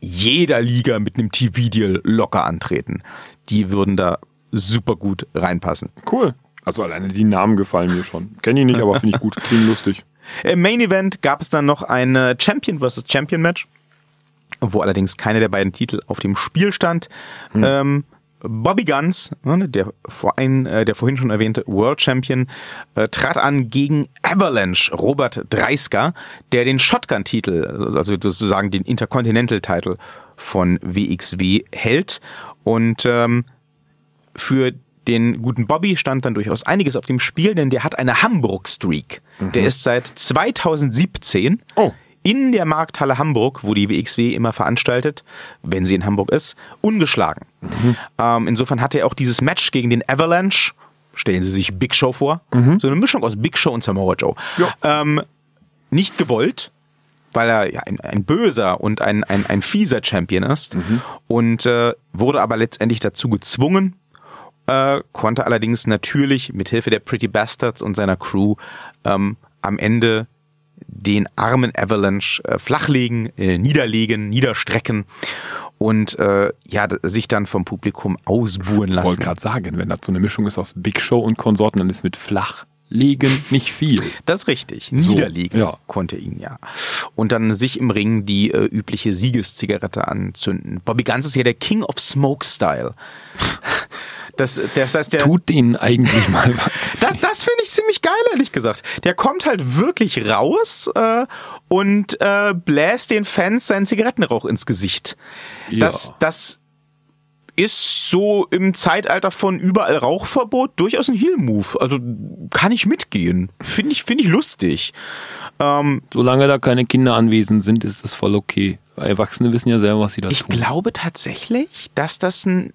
jeder Liga mit einem TV-Deal locker antreten. Die würden da super gut reinpassen. Cool. Also alleine die Namen gefallen mir schon. Kenne ich nicht, aber finde ich gut. Klingt lustig. Im Main Event gab es dann noch ein äh, Champion vs. Champion Match, wo allerdings keine der beiden Titel auf dem Spiel stand. Ähm, Bobby Guns, ne, der, vorhin, äh, der vorhin schon erwähnte World Champion, äh, trat an gegen Avalanche Robert Dreisker, der den Shotgun-Titel, also sozusagen den Intercontinental-Titel von WXW hält. Und ähm, für den guten Bobby stand dann durchaus einiges auf dem Spiel, denn der hat eine Hamburg-Streak. Der ist seit 2017 Oh. in der Markthalle Hamburg, wo die WXW immer veranstaltet, wenn sie in Hamburg ist, ungeschlagen. Ähm, insofern hatte er auch dieses Match gegen den Avalanche. Stellen Sie sich Big Show vor. So eine Mischung aus Big Show und Samoa Joe. Ähm, nicht gewollt, weil er ja ein, ein böser und ein, ein, ein fieser Champion ist und äh, wurde aber letztendlich dazu gezwungen, äh, konnte allerdings natürlich mit Hilfe der Pretty Bastards und seiner Crew ähm, am Ende den armen Avalanche äh, flachlegen, äh, niederlegen, niederstrecken und äh, ja sich dann vom Publikum ausbuhen Ich lassen. wollte gerade sagen, wenn das so eine Mischung ist aus Big Show und Konsorten, dann ist mit Flachlegen nicht viel. Das ist richtig. Niederlegen ja. konnte ihn ja. Und dann sich im Ring die äh, übliche Siegeszigarette anzünden. Bobby Guns ist ja der King of Smoke Style. Das, das heißt, der, Tut denen eigentlich mal was. Das, das finde ich ziemlich geil, ehrlich gesagt. Der kommt halt wirklich raus äh, und äh, bläst den Fans seinen Zigarettenrauch ins Gesicht. Das, Ja. das ist so im Zeitalter von überall Rauchverbot durchaus ein Heel-Move. Also kann ich mitgehen. Finde ich, finde ich lustig. Ähm, Solange da keine Kinder anwesend sind, ist das voll okay. Erwachsene wissen ja selber, was sie da ich tun. glaube tatsächlich, dass das ein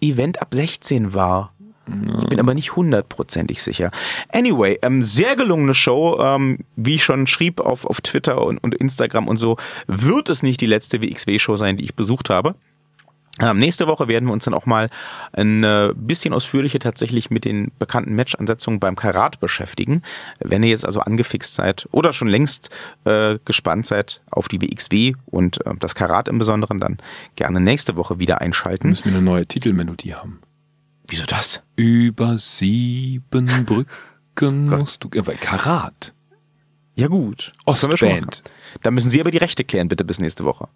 Event ab 16 war. Ich bin aber nicht hundertprozentig sicher. Anyway, ähm, sehr gelungene Show. Ähm, wie ich schon schrieb auf, auf Twitter und, und Instagram und so, wird es nicht die letzte WXW-Show sein, die ich besucht habe. Ähm, nächste Woche werden wir uns dann auch mal ein äh, bisschen ausführlicher tatsächlich mit den bekannten Match-Ansetzungen beim Karat beschäftigen. Wenn ihr jetzt also angefixt seid oder schon längst äh, gespannt seid auf die WXW und äh, das Karat im Besonderen, dann gerne nächste Woche wieder einschalten. Müssen wir eine neue Titelmelodie haben. Wieso das? Über sieben Brücken musst du. Ja, weil Karat. Ja gut. Ostband. Da müssen Sie aber die Rechte klären, bitte bis nächste Woche.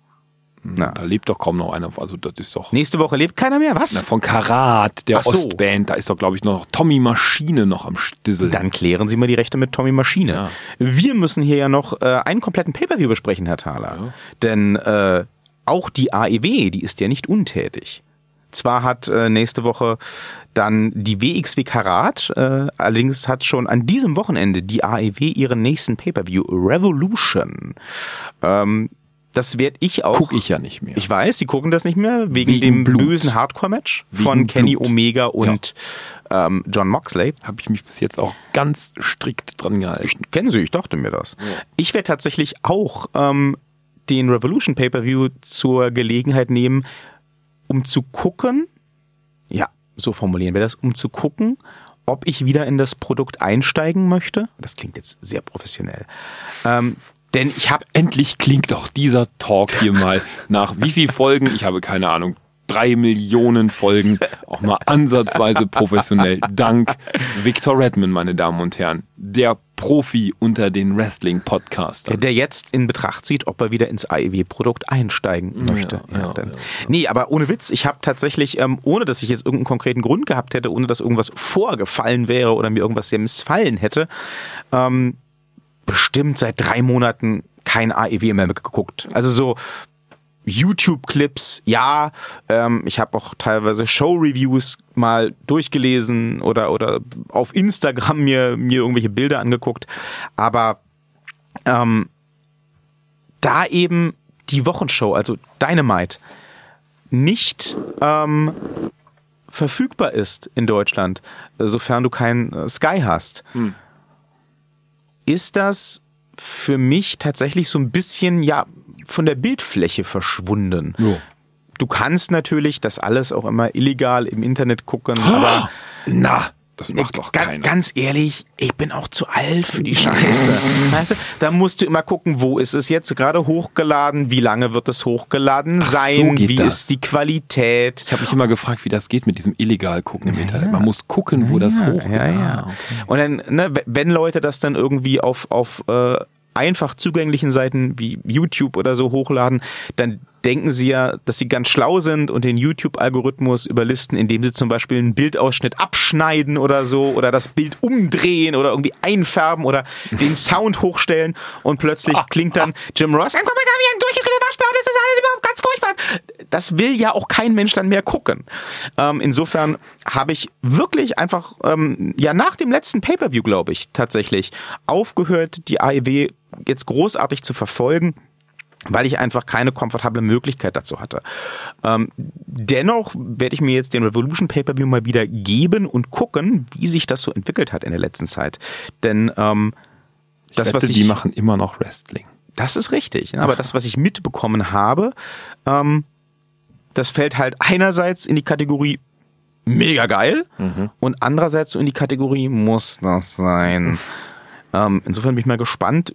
Na. Da lebt doch kaum noch einer. Also das ist doch. Nächste Woche lebt keiner mehr, was? Na, von Karat, der so. Ostband, da ist doch, glaube ich, noch Tommy Maschine noch am Stissel. Dann klären Sie mal die Rechte mit Tommy Maschine. Ja. Wir müssen hier ja noch äh, einen kompletten Pay-Per-View besprechen, Herr Thaler. Denn äh, auch die AEW, die ist ja nicht untätig. Zwar hat äh, nächste Woche dann die WXW Karat, äh, allerdings hat schon an diesem Wochenende die AEW ihren nächsten Pay-Per-View, Revolution. Ähm, das werde ich auch. Guck ich ja nicht mehr. Ich weiß, die gucken das nicht mehr, wegen, Wegen dem Blut. bösen Hardcore-Match von Kenny Blut. Omega und ähm, John Moxley. Habe ich mich bis jetzt auch ganz strikt dran gehalten. Kennen Sie, ich dachte mir das. Ich werde tatsächlich auch ähm, den Revolution Pay-Per-View zur Gelegenheit nehmen, um zu gucken, ja, so formulieren wir das, um zu gucken, ob ich wieder in das Produkt einsteigen möchte. Das klingt jetzt sehr professionell. Ähm, denn ich habe Endlich klingt doch dieser Talk hier mal nach wie viel Folgen? Ich habe keine Ahnung. Drei Millionen Folgen, auch mal ansatzweise professionell. Dank Victor Redman, meine Damen und Herren. Der Profi unter den Wrestling-Podcastern. der jetzt in Betracht zieht, ob er wieder ins AEW-Produkt einsteigen möchte. ja, dann. ja, Nee, aber ohne Witz, ich habe tatsächlich, ähm, ohne dass ich jetzt irgendeinen konkreten Grund gehabt hätte, ohne dass irgendwas vorgefallen wäre oder mir irgendwas sehr missfallen hätte, ähm, bestimmt seit drei Monaten kein AEW mehr geguckt. Also so YouTube-Clips, ja. Ähm, ich habe auch teilweise Show-Reviews mal durchgelesen oder, oder auf Instagram mir, mir irgendwelche Bilder angeguckt. Aber ähm, da eben die Wochenshow, also Dynamite, nicht ähm, verfügbar ist in Deutschland, sofern du kein äh, Sky hast, ist das für mich tatsächlich so ein bisschen ja von der Bildfläche verschwunden. Jo. Du kannst natürlich das alles auch immer illegal im Internet gucken, aber Na, das macht doch keiner. Ganz ehrlich, ich bin auch zu alt für die Scheiße. weißt du, da musst du immer gucken, wo ist es jetzt gerade hochgeladen, wie lange wird es hochgeladen Ach, so sein, geht wie das. ist die Qualität. Ich habe mich immer gefragt, wie das geht mit diesem illegal gucken im Internet. Man muss gucken, wo das hochgeht. Ja, ja. Ah, okay. Und dann, ne, wenn Leute das dann irgendwie auf, auf äh, einfach zugänglichen Seiten wie YouTube oder so hochladen, dann denken sie ja, dass sie ganz schlau sind und den YouTube-Algorithmus überlisten, indem sie zum Beispiel einen Bildausschnitt abschneiden oder so oder das Bild umdrehen oder irgendwie einfärben oder den Sound hochstellen und plötzlich klingt dann Jim Ross, ein Kommentar wie ein durchgedrehter Waschbär, das ist alles überhaupt ganz furchtbar. Das will ja auch kein Mensch dann mehr gucken. Ähm, insofern habe ich wirklich einfach, ähm, ja nach dem letzten Pay-Per-View, glaube ich, tatsächlich aufgehört, die AEW jetzt großartig zu verfolgen weil ich einfach keine komfortable Möglichkeit dazu hatte. Ähm, dennoch werde ich mir jetzt den Revolution Pay-Per-View mal wieder geben und gucken, wie sich das so entwickelt hat in der letzten Zeit. Denn ähm, das, wette, was ich, die machen immer noch Wrestling. das ist richtig. ne? Aber das, was ich mitbekommen habe, ähm, das fällt halt einerseits in die Kategorie mega geil und andererseits so in die Kategorie muss das sein. ähm, insofern bin ich mal gespannt,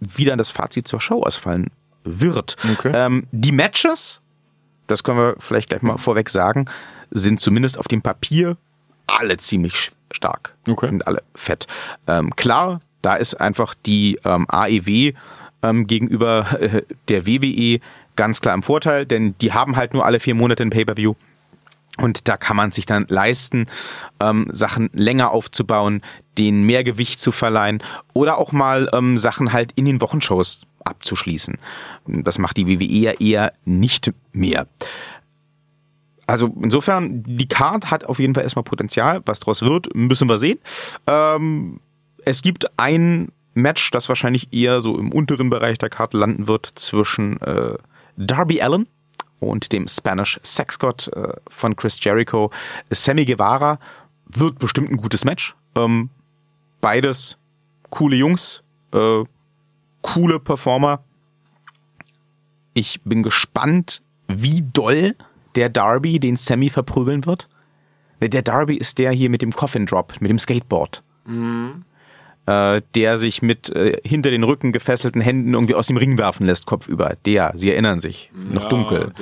wie dann das Fazit zur Show ausfallen wird. Okay. Ähm, die Matches, das können wir vielleicht gleich mal vorweg sagen, sind zumindest auf dem Papier alle ziemlich stark. Okay. Sind alle fett. Ähm, klar, da ist einfach die ähm, AEW ähm, gegenüber äh, der WWE ganz klar im Vorteil, denn die haben halt nur alle vier Monate ein Pay-Per-View. Und da kann man sich dann leisten, ähm, Sachen länger aufzubauen, denen mehr Gewicht zu verleihen oder auch mal ähm, Sachen halt in den Wochenshows abzuschließen. Das macht die WWE ja eher nicht mehr. Also insofern, die Card hat auf jeden Fall erstmal Potenzial. Was draus wird, müssen wir sehen. Ähm, es gibt ein Match, das wahrscheinlich eher so im unteren Bereich der Card landen wird, zwischen äh, Darby Allen und dem Spanish Sex God äh, von Chris Jericho. Sammy Guevara wird bestimmt ein gutes Match. Ähm, beides coole Jungs, äh, coole Performer. Ich bin gespannt, wie doll der Darby den Sammy verprügeln wird. Der Darby ist der hier mit dem Coffin Drop, mit dem Skateboard. Äh, der sich mit äh, hinter den Rücken gefesselten Händen irgendwie aus dem Ring werfen lässt, kopfüber. Der, Sie erinnern sich, noch dunkel.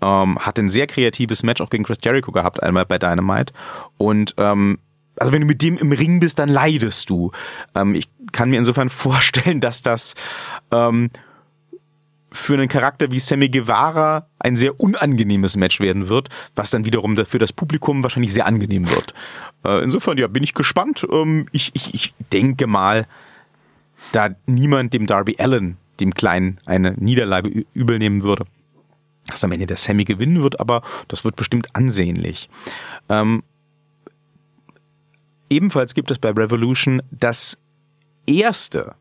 Ähm, hat ein sehr kreatives Match auch gegen Chris Jericho gehabt, einmal bei Dynamite. Und ähm, also wenn du mit dem im Ring bist, dann leidest du. Ähm, ich kann mir insofern vorstellen, dass das ähm, für einen Charakter wie Sammy Guevara ein sehr unangenehmes Match werden wird, was dann wiederum für das Publikum wahrscheinlich sehr angenehm wird. Äh, insofern, ja, bin ich gespannt. Ähm, ich, ich, ich denke mal, da niemand dem Darby Allen, dem Kleinen, eine Niederlage übel nehmen würde, dass am Ende der Sammy gewinnen wird, aber das wird bestimmt ansehnlich. Ähm, ebenfalls gibt es bei Revolution das erste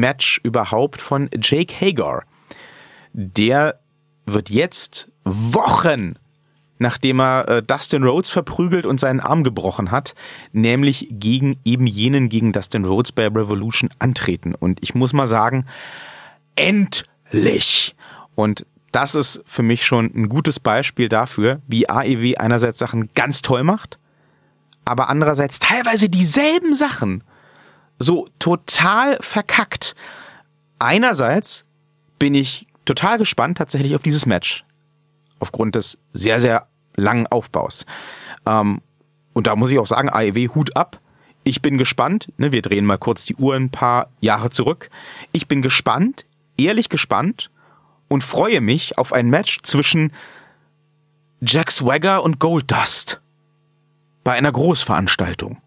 Match überhaupt von Jake Hagar. Der wird jetzt Wochen nachdem er äh, Dustin Rhodes verprügelt und seinen Arm gebrochen hat, nämlich gegen eben jenen gegen Dustin Rhodes bei Revolution antreten. Und ich muss mal sagen, endlich! Und das ist für mich schon ein gutes Beispiel dafür, wie AEW einerseits Sachen ganz toll macht, aber andererseits teilweise dieselben Sachen so total verkackt. Einerseits bin ich total gespannt tatsächlich auf dieses Match. Aufgrund des sehr, sehr langen Aufbaus. Ähm, und da muss ich auch sagen, AEW Hut ab. Ich bin gespannt. Ne, wir drehen mal kurz die Uhr ein paar Jahre zurück. Ich bin gespannt, ehrlich gespannt und freue mich auf ein Match zwischen Jack Swagger und Goldust bei einer Großveranstaltung.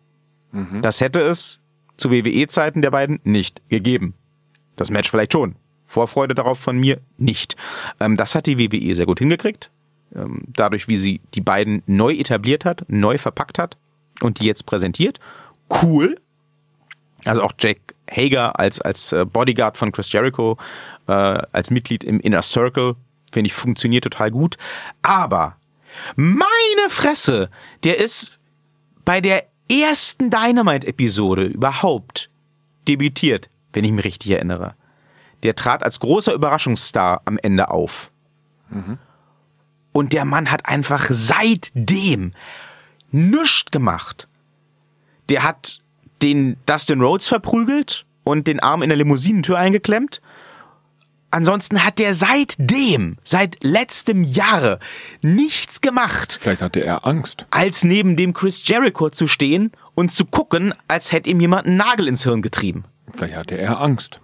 Mhm. Das hätte es zu WWE-Zeiten der beiden nicht gegeben. Das Match vielleicht schon. Vorfreude darauf von mir nicht. Ähm, das hat die WWE sehr gut hingekriegt. Ähm, dadurch, wie sie die beiden neu etabliert hat, neu verpackt hat und die jetzt präsentiert. Cool. Also auch Jake Hager als, als äh, Bodyguard von Chris Jericho, äh, als Mitglied im Inner Circle, finde ich, funktioniert total gut. Aber meine Fresse, der ist bei der ersten Dynamite-Episode überhaupt debütiert, wenn ich mich richtig erinnere. Der trat als großer Überraschungsstar am Ende auf. Mhm. Und der Mann hat einfach seitdem nichts gemacht. Der hat den Dustin Rhodes verprügelt und den Arm in der Limousinentür eingeklemmt. Ansonsten hat der seitdem, seit letztem Jahre, nichts gemacht. Vielleicht hatte er Angst. Als neben dem Chris Jericho zu stehen und zu gucken, als hätte ihm jemand einen Nagel ins Hirn getrieben. Vielleicht hatte er Angst.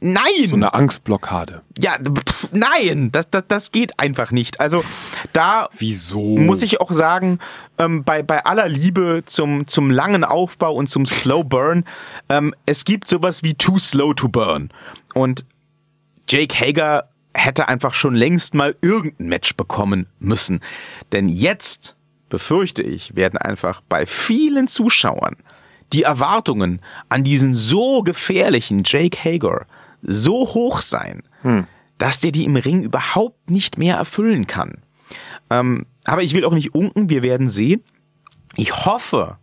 Nein! So eine Angstblockade. Ja, pff, nein, das, das, das geht einfach nicht. Also da Wieso? muss ich auch sagen, ähm, bei, bei aller Liebe zum, zum langen Aufbau und zum Slow Burn, ähm, es gibt sowas wie Too Slow to Burn. Und Jake Hager hätte einfach schon längst mal irgendein Match bekommen müssen. Denn jetzt, befürchte ich, werden einfach bei vielen Zuschauern die Erwartungen an diesen so gefährlichen Jake Hager so hoch sein, hm. dass der die im Ring überhaupt nicht mehr erfüllen kann. Ähm, aber ich will auch nicht unken, wir werden sehen. Ich hoffe,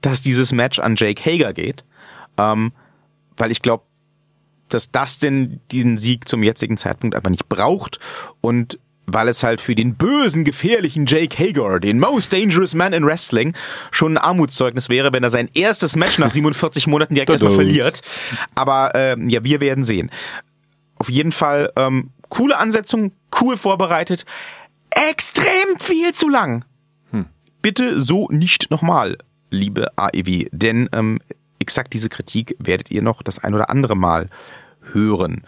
dass dieses Match an Jake Hager geht, ähm, weil ich glaube, dass Dustin diesen Sieg zum jetzigen Zeitpunkt einfach nicht braucht und weil es halt für den bösen, gefährlichen Jake Hager, den most dangerous man in Wrestling, schon ein Armutszeugnis wäre, wenn er sein erstes Match nach 47 Monaten direkt erstmal verliert. Aber äh, ja, wir werden sehen. Auf jeden Fall ähm, coole Ansetzung, cool vorbereitet, extrem viel zu lang. Hm. Bitte so nicht nochmal, liebe AEW, denn ähm, exakt diese Kritik werdet ihr noch das ein oder andere Mal hören.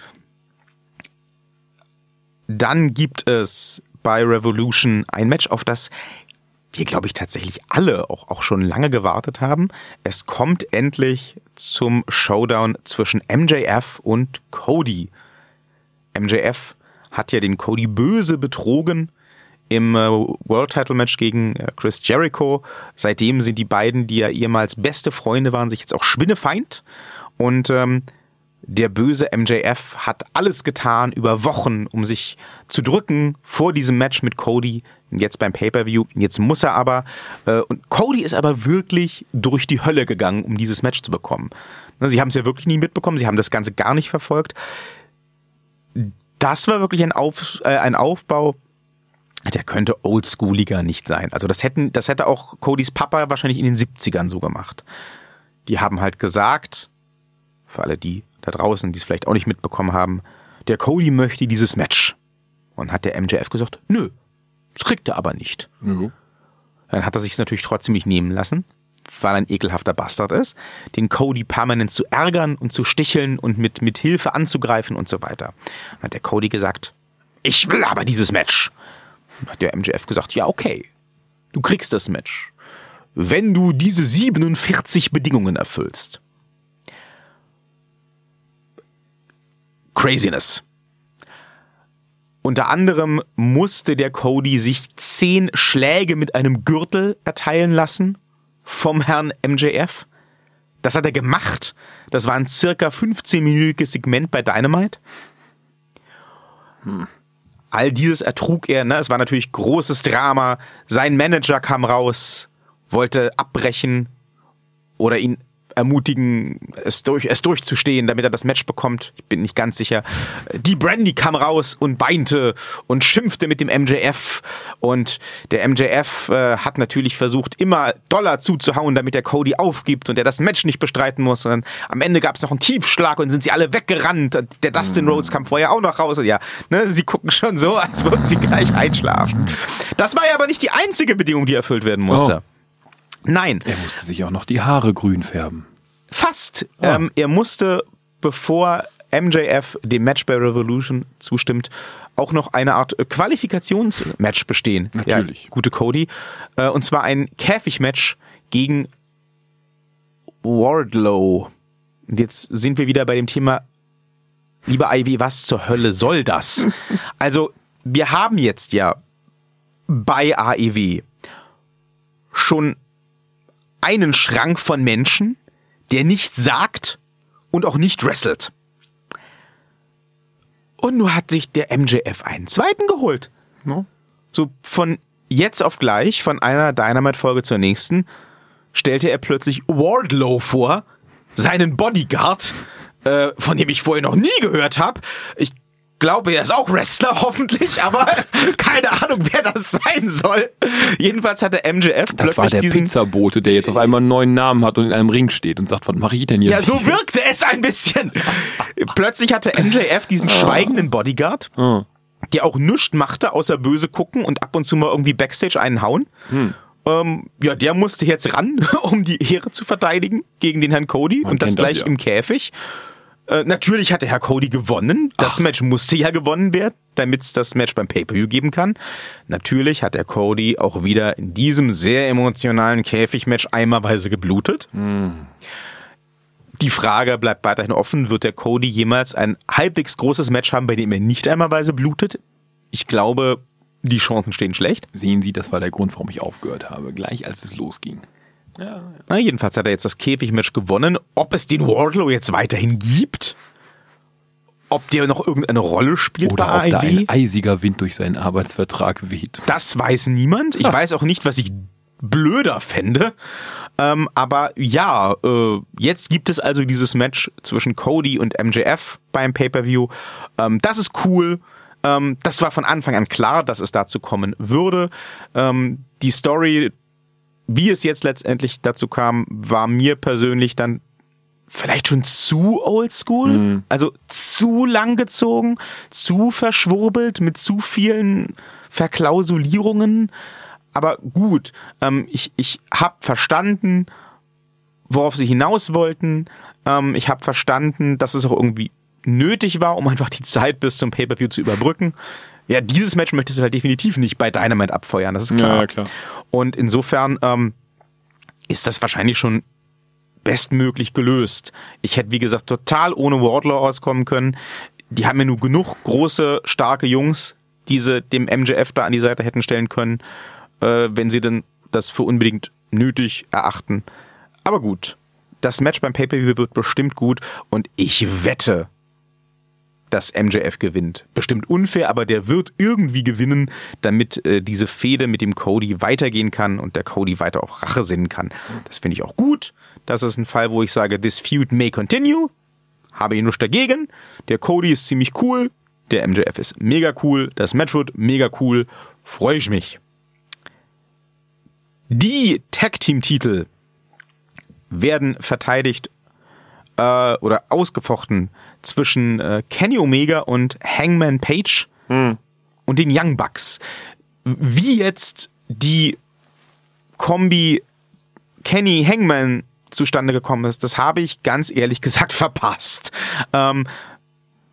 Dann gibt es bei Revolution ein Match, auf das wir, glaube ich, tatsächlich alle auch, auch schon lange gewartet haben. Es kommt endlich zum Showdown zwischen MJF und Cody. MJF hat ja den Cody böse betrogen im äh, World Title Match gegen äh, Chris Jericho. Seitdem sind die beiden, die ja ehemals beste Freunde waren, sich jetzt auch Schwinnefeind. Und ähm, der böse MJF hat alles getan über Wochen, um sich zu drücken vor diesem Match mit Cody. Jetzt beim Pay-per-View. Jetzt muss er aber. Äh, und Cody ist aber wirklich durch die Hölle gegangen, um dieses Match zu bekommen. Ne, sie haben es ja wirklich nie mitbekommen. Sie haben das Ganze gar nicht verfolgt. Das war wirklich ein, Auf, äh, ein Aufbau. Der könnte oldschooliger nicht sein. Also das hätten, das hätte auch Codys Papa wahrscheinlich in den 70ern so gemacht. Die haben halt gesagt, für alle die da draußen, die es vielleicht auch nicht mitbekommen haben, der Cody möchte dieses Match. Und hat der MJF gesagt, nö, das kriegt er aber nicht. Mhm. Dann hat er sich natürlich trotzdem nicht nehmen lassen. weil er ein ekelhafter Bastard ist, den Cody permanent zu ärgern und zu sticheln und mit, mit Hilfe anzugreifen und so weiter. Dann hat der Cody gesagt, ich will aber dieses Match. Dann hat der MJF gesagt, ja, okay, du kriegst das Match, wenn du diese 47 Bedingungen erfüllst. Craziness. Unter anderem musste der Cody sich zehn Schläge mit einem Gürtel erteilen lassen vom Herrn MJF. Das hat er gemacht. Das war ein circa 15-minütiges Segment bei Dynamite. Hm. All dieses ertrug er. Ne? Es war natürlich großes Drama. Sein Manager kam raus, wollte abbrechen oder ihn ermutigen, es, durch, es durchzustehen, damit er das Match bekommt. Ich bin nicht ganz sicher. Die Brandy kam raus und weinte und schimpfte mit dem MJF. Und der MJF äh, hat natürlich versucht, immer Dollar zuzuhauen, damit der Cody aufgibt und er das Match nicht bestreiten muss. Und am Ende gab es noch einen Tiefschlag und sind sie alle weggerannt. Der Dustin Rhodes kam vorher auch noch raus. Und ja, ne, sie gucken schon so, als würden sie gleich einschlafen. Das war ja aber nicht die einzige Bedingung, die erfüllt werden musste. Oh. Nein. Er musste sich auch noch die Haare grün färben. Fast. Oh. Ähm, er musste, bevor MJF dem Match bei Revolution zustimmt, auch noch eine Art Qualifikationsmatch bestehen. Natürlich. Ja, gute Cody. Äh, und zwar ein Käfigmatch gegen Wardlow. Und jetzt sind wir wieder bei dem Thema, lieber Ivy, was zur Hölle soll das? also, wir haben jetzt ja bei AEW schon einen Schrank von Menschen, der nichts sagt und auch nicht wrestelt. Und nur hat sich der MJF einen zweiten geholt. No. So von jetzt auf gleich, von einer Dynamite-Folge zur nächsten, stellte er plötzlich Wardlow vor, seinen Bodyguard, äh, von dem ich vorher noch nie gehört habe. Ich glaube, er ist auch Wrestler, hoffentlich, aber keine Ahnung, wer das sein soll. Jedenfalls hatte MJF das plötzlich war der diesen Pizzabote, der jetzt auf einmal einen neuen Namen hat und in einem Ring steht und sagt, was mache ich denn jetzt? Ja, so wirkte es ein bisschen. plötzlich hatte MJF diesen ah. schweigenden Bodyguard, ah. der auch nichts machte, außer böse gucken und ab und zu mal irgendwie Backstage einen hauen. Hm. Ähm, ja, der musste jetzt ran, um die Ehre zu verteidigen gegen den Herrn Cody Man und das gleich das, ja. im Käfig. Äh, natürlich hatte Herr Cody gewonnen. Das Ach. Match musste ja gewonnen werden, damit es das Match beim Pay-Per-View geben kann. Natürlich hat der Cody auch wieder in diesem sehr emotionalen Käfigmatch eimerweise geblutet. Mhm. Die Frage bleibt weiterhin offen, wird der Cody jemals ein halbwegs großes Match haben, bei dem er nicht einmalweise blutet? Ich glaube, die Chancen stehen schlecht. Sehen Sie, das war der Grund, warum ich aufgehört habe, gleich als es losging. Ja, Na, jedenfalls hat er jetzt das Käfigmatch gewonnen. Ob es den Wardlow jetzt weiterhin gibt? Ob der noch irgendeine Rolle spielt Oder bei ob da ein eisiger Wind durch seinen Arbeitsvertrag weht. Das weiß niemand. Ich weiß auch nicht, was ich blöder fände. Ähm, aber ja, äh, jetzt gibt es also dieses Match zwischen Cody und MJF beim Pay-Per-View. Ähm, das ist cool. Ähm, das war von Anfang an klar, dass es dazu kommen würde. Ähm, die Story wie es jetzt letztendlich dazu kam, war mir persönlich dann vielleicht schon zu oldschool, mhm. also zu lang gezogen, zu verschwurbelt mit zu vielen Verklausulierungen. Aber gut, ähm, ich, ich habe verstanden, worauf sie hinaus wollten. Ähm, ich habe verstanden, dass es auch irgendwie nötig war, um einfach die Zeit bis zum Pay-per-View zu überbrücken. Ja, dieses Match möchtest du halt definitiv nicht bei Dynamite abfeuern, das ist klar. Ja, klar. Und insofern ähm, ist das wahrscheinlich schon bestmöglich gelöst. Ich hätte, wie gesagt, total ohne Wardlaw auskommen können. Die haben ja nur genug große, starke Jungs, die sie dem MJF da an die Seite hätten stellen können, äh, wenn sie denn das für unbedingt nötig erachten. Aber gut, das Match beim Pay-Per-View wird bestimmt gut und ich wette, dass MJF gewinnt. Bestimmt unfair, aber der wird irgendwie gewinnen, damit äh, diese Fehde mit dem Cody weitergehen kann und der Cody weiter auch Rache sinnen kann. Das finde ich auch gut. Das ist ein Fall, wo ich sage, this feud may continue. Habe ich nichts dagegen. Der Cody ist ziemlich cool. Der MJF ist mega cool. Das Match wird mega cool. Freue ich mich. Die Tag-Team-Titel werden verteidigt äh, oder ausgefochten zwischen äh, Kenny Omega und Hangman Page hm. und den Young Bucks. Wie jetzt die Kombi Kenny Hangman zustande gekommen ist, das habe ich ganz ehrlich gesagt verpasst. Ähm,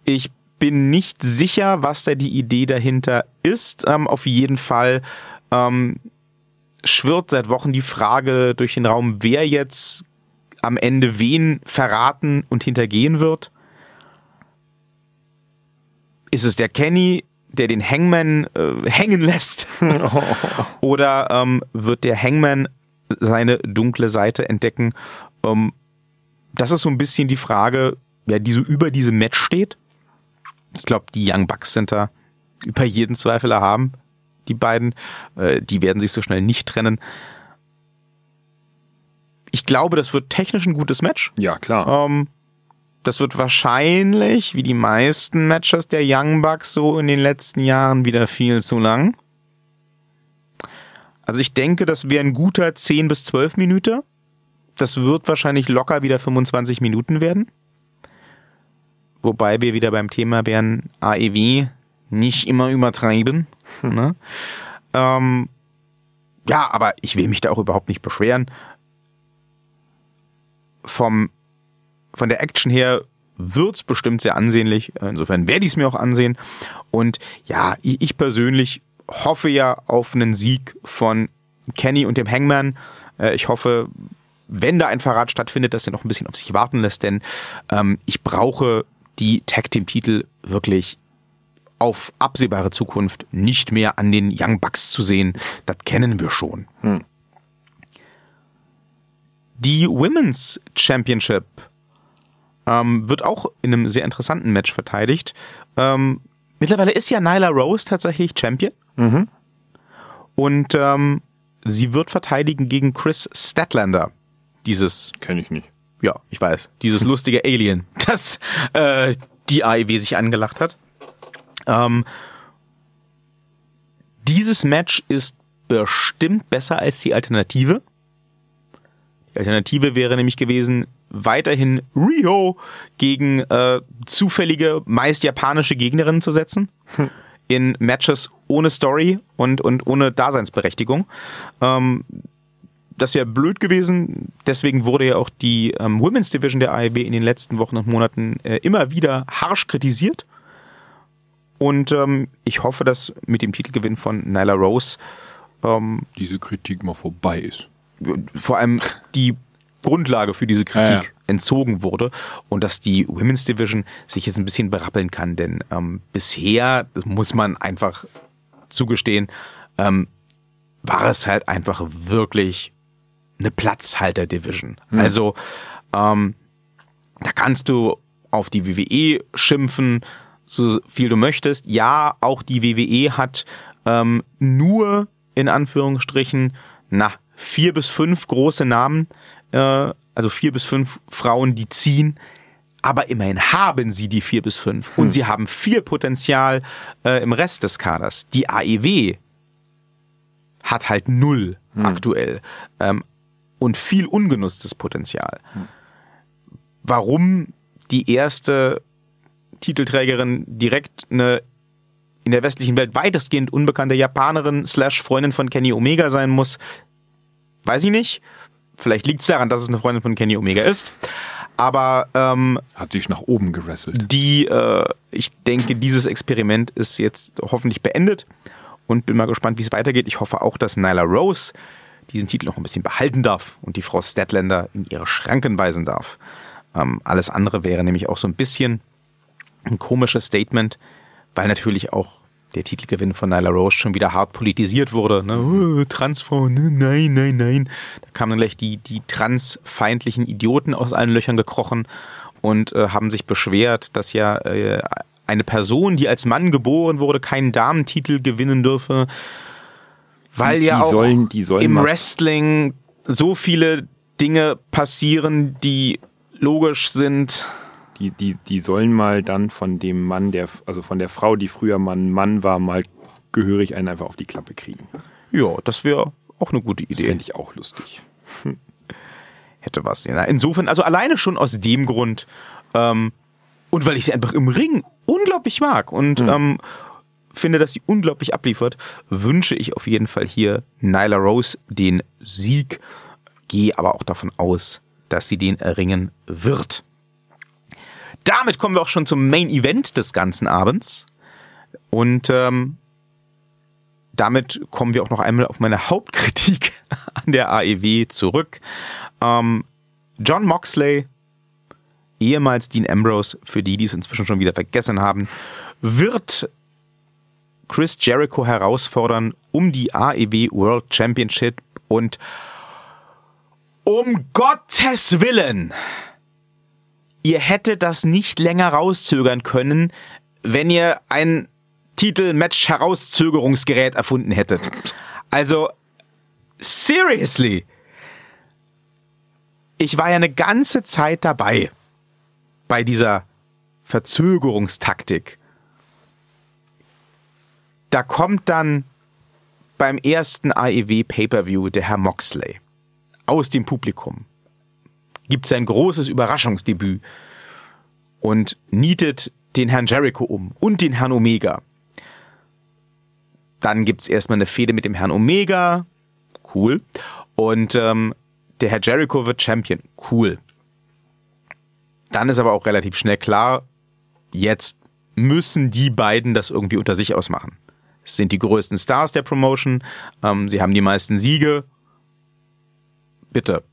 ich bin nicht sicher, was da die Idee dahinter ist. Ähm, auf jeden Fall ähm, schwirrt seit Wochen die Frage durch den Raum, wer jetzt am Ende wen verraten und hintergehen wird. Ist es der Kenny, der den Hangman äh, hängen lässt? Oder ähm, wird der Hangman seine dunkle Seite entdecken? Ähm, das ist so ein bisschen die Frage, wer die so über diesem Match steht. Ich glaube, die Young Bucks sind da über jeden Zweifel erhaben. Die beiden, äh, die werden sich so schnell nicht trennen. Ich glaube, das wird technisch ein gutes Match. Ja, klar. Ähm, das wird wahrscheinlich, wie die meisten Matches der Young Bucks so in den letzten Jahren, wieder viel zu lang. Also ich denke, das wäre ein guter 10 bis 12 Minuten. Das wird wahrscheinlich locker wieder 25 Minuten werden. Wobei wir wieder beim Thema wären, AEW nicht immer übertreiben. ne? ähm, ja, aber ich will mich da auch überhaupt nicht beschweren. Vom, von der Action her wird's bestimmt sehr ansehnlich. Insofern werde ich es mir auch ansehen. Und ja, ich persönlich hoffe ja auf einen Sieg von Kenny und dem Hangman. Äh, ich hoffe, wenn da ein Verrat stattfindet, dass er noch ein bisschen auf sich warten lässt, denn ähm, ich brauche die Tag Team Titel wirklich auf absehbare Zukunft nicht mehr an den Young Bucks zu sehen. Das kennen wir schon. Hm. Die Women's Championship ähm, wird auch in einem sehr interessanten Match verteidigt. Ähm, mittlerweile ist ja Nyla Rose tatsächlich Champion. Mhm. Und ähm, sie wird verteidigen gegen Chris Statlander. Dieses. Kenne ich nicht. Ja, ich weiß. Dieses lustige Alien, das äh, die AEW sich angelacht hat. Ähm, dieses Match ist bestimmt besser als die Alternative. Die Alternative wäre nämlich gewesen, weiterhin Rio gegen äh, zufällige, meist japanische Gegnerinnen zu setzen. Hm. In Matches ohne Story und, und ohne Daseinsberechtigung. Ähm, das wäre blöd gewesen. Deswegen wurde ja auch die ähm, Women's Division der AEW in den letzten Wochen und Monaten äh, immer wieder harsch kritisiert. Und ähm, ich hoffe, dass mit dem Titelgewinn von Nyla Rose ähm, diese Kritik mal vorbei ist. Vor allem die Grundlage für diese Kritik ja, ja. entzogen wurde und dass die Women's Division sich jetzt ein bisschen berappeln kann, denn ähm, bisher, das muss man einfach zugestehen, ähm, war es halt einfach wirklich eine Platzhalter-Division. Hm. Also ähm, da kannst du auf die WWE schimpfen, so viel du möchtest. Ja, auch die WWE hat ähm, nur in Anführungsstrichen na vier bis fünf große Namen, äh, also vier bis fünf Frauen, die ziehen. Aber immerhin haben sie die vier bis fünf hm. und sie haben viel Potenzial äh, im Rest des Kaders. Die AEW hat halt null hm. aktuell. Ähm, und viel ungenutztes Potenzial. Hm. Warum die erste Titelträgerin direkt eine in der westlichen Welt weitestgehend unbekannte Japanerin slash Freundin von Kenny Omega sein muss, weiß ich nicht. Vielleicht liegt es daran, dass es eine Freundin von Kenny Omega ist. Aber ähm, hat sich nach oben gerasselt. Die, äh, ich denke, dieses Experiment ist jetzt hoffentlich beendet und bin mal gespannt, wie es weitergeht. Ich hoffe auch, dass Nyla Rose diesen Titel noch ein bisschen behalten darf und die Frau Statlander in ihre Schranken weisen darf. Ähm, alles andere wäre nämlich auch so ein bisschen ein komisches Statement, weil natürlich auch der Titelgewinn von Nyla Rose schon wieder hart politisiert wurde. Ne? Oh, Transfrau, ne? nein, nein, nein. Da kamen dann gleich die, die transfeindlichen Idioten aus allen Löchern gekrochen und äh, haben sich beschwert, dass ja äh, eine Person, die als Mann geboren wurde, keinen Damentitel gewinnen dürfe weil ja auch sollen, sollen im Wrestling so viele Dinge passieren, die logisch sind. Die, die, die sollen mal dann von dem Mann, der, also von der Frau, die früher Mann, Mann war, mal gehörig einen einfach auf die Klappe kriegen. Ja, das wäre auch eine gute Idee. Das fände ich auch lustig. Hätte was. Insofern, also alleine schon aus dem Grund, ähm, und weil ich sie einfach im Ring unglaublich mag und hm. ähm, finde, dass sie unglaublich abliefert, wünsche ich auf jeden Fall hier Nyla Rose den Sieg. gehe aber auch davon aus, dass sie den erringen wird. Damit kommen wir auch schon zum Main Event des ganzen Abends. Und ähm, damit kommen wir auch noch einmal auf meine Hauptkritik an der AEW zurück. Ähm, John Moxley, ehemals Dean Ambrose, für die, die es inzwischen schon wieder vergessen haben, wird Chris Jericho herausfordern um die AEW World Championship und um Gottes Willen, ihr hättet das nicht länger rauszögern können, wenn ihr ein Titel-Match-Herauszögerungsgerät erfunden hättet. Also, seriously. Ich war ja eine ganze Zeit dabei bei dieser Verzögerungstaktik. Da kommt dann beim ersten AEW Pay-per-View der Herr Moxley aus dem Publikum, gibt sein großes Überraschungsdebüt und nietet den Herrn Jericho um und den Herrn Omega. Dann gibt's erstmal eine Fehde mit dem Herrn Omega, cool. Und ähm, der Herr Jericho wird Champion, cool. Dann ist aber auch relativ schnell klar, jetzt müssen die beiden das irgendwie unter sich ausmachen. Es sind die größten Stars der Promotion, ähm, sie haben die meisten Siege. Bitte.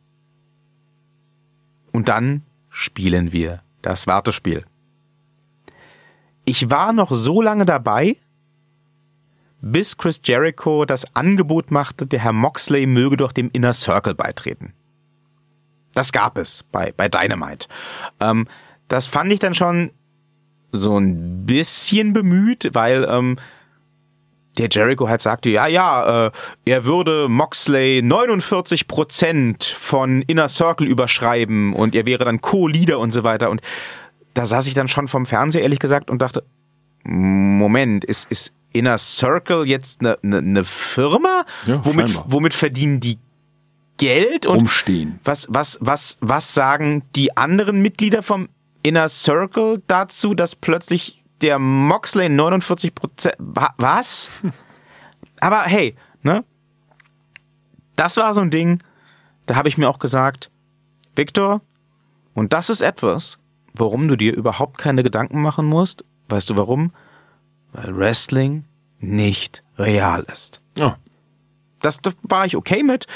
Und dann spielen wir das Wartespiel. Ich war noch so lange dabei, bis Chris Jericho das Angebot machte, der Herr Moxley möge doch dem Inner Circle beitreten. Das gab es bei, bei Dynamite. Ähm, das fand ich dann schon so ein bisschen bemüht, weil ähm, der Jericho halt sagte, ja, ja, äh, er würde Moxley 49% von Inner Circle überschreiben und er wäre dann Co-Leader und so weiter. Und da saß ich dann schon vom Fernseher, ehrlich gesagt, und dachte, Moment, ist, ist Inner Circle jetzt eine, eine, eine Firma? Ja, womit, scheinbar. womit verdienen die Geld? Und Rumstehen. was, was, was, was sagen die anderen Mitglieder vom Inner Circle dazu, dass plötzlich der Moxley 49% was? Aber hey, ne? Das war so ein Ding, da habe ich mir auch gesagt, Victor, und das ist etwas, warum du dir überhaupt keine Gedanken machen musst. Weißt du warum? Weil Wrestling nicht real ist. Oh. Das, das war ich okay mit.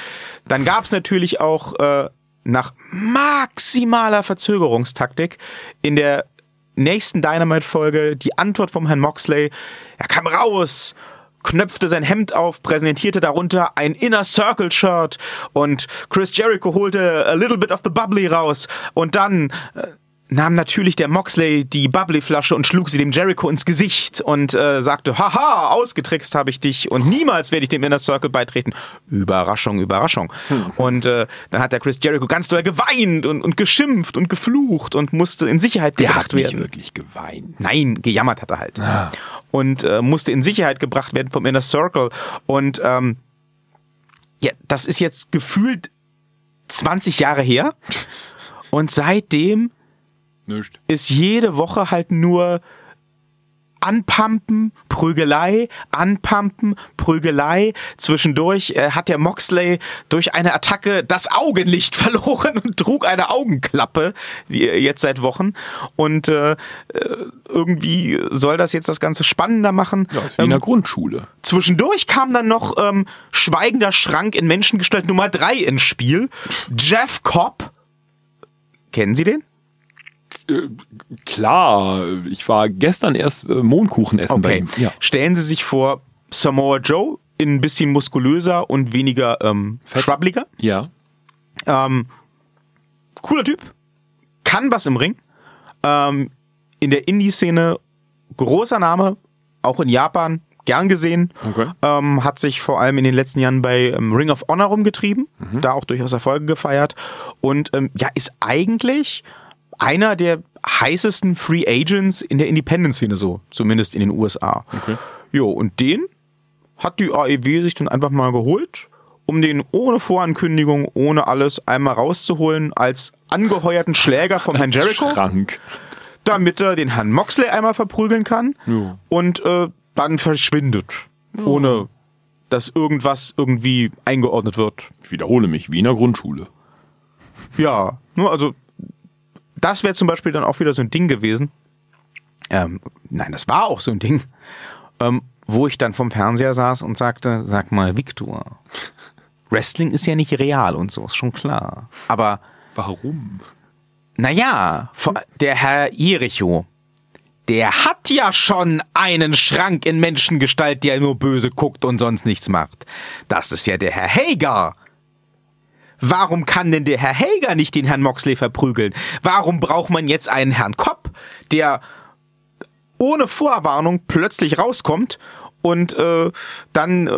Dann gab es natürlich auch äh, nach maximaler Verzögerungstaktik in der nächsten Dynamite-Folge die Antwort vom Herrn Moxley. Er kam raus, knöpfte sein Hemd auf, präsentierte darunter ein Inner Circle Shirt und Chris Jericho holte a little bit of the bubbly raus und dann äh, nahm natürlich der Moxley die Bubbly-Flasche und schlug sie dem Jericho ins Gesicht und äh, sagte, haha, ausgetrickst habe ich dich und niemals werde ich dem Inner Circle beitreten. Überraschung, Überraschung. Und äh, dann hat der Chris Jericho ganz doll geweint und, und geschimpft und geflucht und musste in Sicherheit Der gebracht hat nicht werden. wirklich geweint. Nein, gejammert hat er halt. Ah. Und äh, musste in Sicherheit gebracht werden vom Inner Circle. Und ähm, ja, das ist jetzt gefühlt 20 Jahre her. Und seitdem Nicht. ist jede Woche halt nur Anpumpen, Prügelei, Anpumpen, Prügelei. Zwischendurch äh, hat der Moxley durch eine Attacke das Augenlicht verloren und trug eine Augenklappe die, jetzt seit Wochen. Und äh, äh, irgendwie soll das jetzt das Ganze spannender machen. Ja, ist wie in der Grundschule. Zwischendurch kam dann noch ähm, Schweigender Schrank in Menschengestalt Nummer drei ins Spiel. Jeff Cobb. Kennen Sie den? Klar, ich war gestern erst äh, Mohnkuchen essen bei Okay. ihm. Ja. Stellen Sie sich vor, Samoa Joe in ein bisschen muskulöser und weniger ähm, schwabbliger. ja. Ähm, cooler Typ. Kann was im Ring. Ähm, in der Indie-Szene großer Name, auch in Japan gern gesehen. Okay. Ähm, hat sich vor allem in den letzten Jahren bei ähm, Ring of Honor rumgetrieben, da auch durchaus Erfolge gefeiert und ähm, ja, ist eigentlich einer der heißesten Free Agents in der Independent-Szene so, zumindest in den USA. Okay. Jo, und den hat die AEW sich dann einfach mal geholt, um den ohne Vorankündigung, ohne alles einmal rauszuholen als angeheuerten Schläger vom Herrn Jericho Schrank. damit er den Herrn Moxley einmal verprügeln kann Ja. und äh, dann verschwindet. Ohne dass irgendwas irgendwie eingeordnet wird. Ich wiederhole mich, wie in der Grundschule. Ja, nur also das wäre zum Beispiel dann auch wieder so ein Ding gewesen. Ähm, nein, das war auch so ein Ding, ähm, wo ich dann vom Fernseher saß und sagte, sag mal, Victor, Wrestling ist ja nicht real und so, ist schon klar. Aber Warum? naja, der Herr Jericho, der hat ja schon einen Schrank in Menschengestalt, der nur böse guckt und sonst nichts macht. Das ist ja der Herr Hager. Warum kann denn der Herr Hager nicht den Herrn Moxley verprügeln? Warum braucht man jetzt einen Herrn Kopp, der ohne Vorwarnung plötzlich rauskommt und äh, dann äh,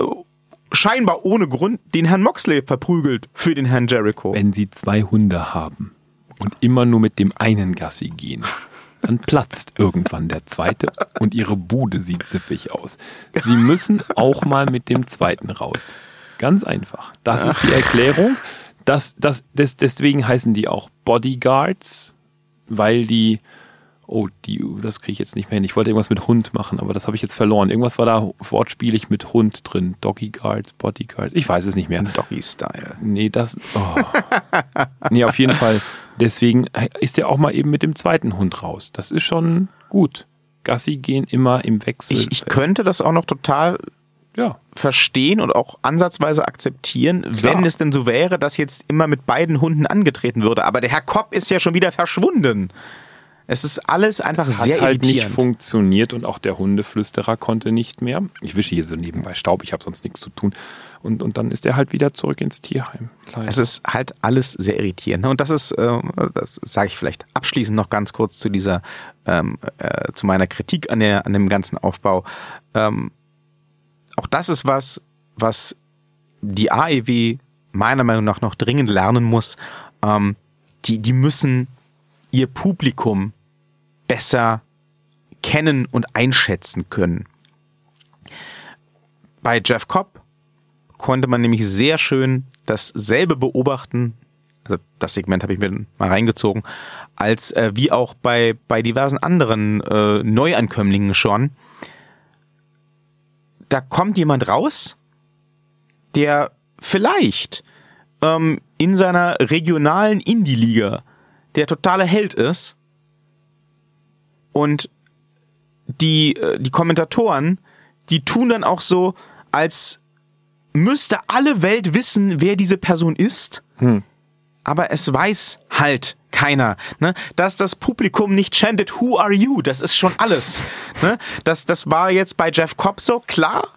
scheinbar ohne Grund den Herrn Moxley verprügelt für den Herrn Jericho? Wenn sie zwei Hunde haben und immer nur mit dem einen Gassi gehen, dann platzt irgendwann der zweite und ihre Bude sieht siffig aus. Sie müssen auch mal mit dem zweiten raus. Ganz einfach. Das ist die Erklärung. Das, das, des, deswegen heißen die auch Bodyguards, weil die, oh, die, das kriege ich jetzt nicht mehr hin. Ich wollte irgendwas mit Hund machen, aber das habe ich jetzt verloren. Irgendwas war da wortspielig mit Hund drin. Doggy Guards, Bodyguards, ich weiß es nicht mehr. Doggy-Style. Nee, das. Oh. nee, auf jeden Fall. Deswegen ist er auch mal eben mit dem zweiten Hund raus. Das ist schon gut. Gassi gehen immer im Wechsel. Ich, ich könnte das auch noch total ja. verstehen und auch ansatzweise akzeptieren, Klar. wenn es denn so wäre, dass jetzt immer mit beiden Hunden angetreten würde. Aber der Herr Kopp ist ja schon wieder verschwunden. Es ist alles einfach Es sehr hat halt nicht funktioniert und auch der Hundeflüsterer konnte nicht mehr. Ich wische hier so nebenbei Staub, ich habe sonst nichts zu tun. Und, und dann ist er halt wieder zurück ins Tierheim. Leider. Es ist halt alles sehr irritierend. ne? Und das ist, äh, das sage ich vielleicht abschließend noch ganz kurz zu dieser, ähm, äh, zu meiner Kritik an, der, an dem ganzen Aufbau. Ähm, auch das ist was, was die AEW meiner Meinung nach noch dringend lernen muss. Ähm, die, die müssen ihr Publikum besser kennen und einschätzen können. Bei Jeff Cobb konnte man nämlich sehr schön dasselbe beobachten, also das Segment habe ich mir mal reingezogen, als äh, wie auch bei, bei diversen anderen äh, Neuankömmlingen schon. Da kommt jemand raus, der vielleicht ähm, in seiner regionalen Indie-Liga der totale Held ist und die, äh, die Kommentatoren, die tun dann auch so, als müsste alle Welt wissen, wer diese Person ist, aber es weiß halt keiner. Ne? Dass das Publikum nicht chantet, Who are you? Das ist schon alles. Ne? Das, das war jetzt bei Jeff Cobb so, klar.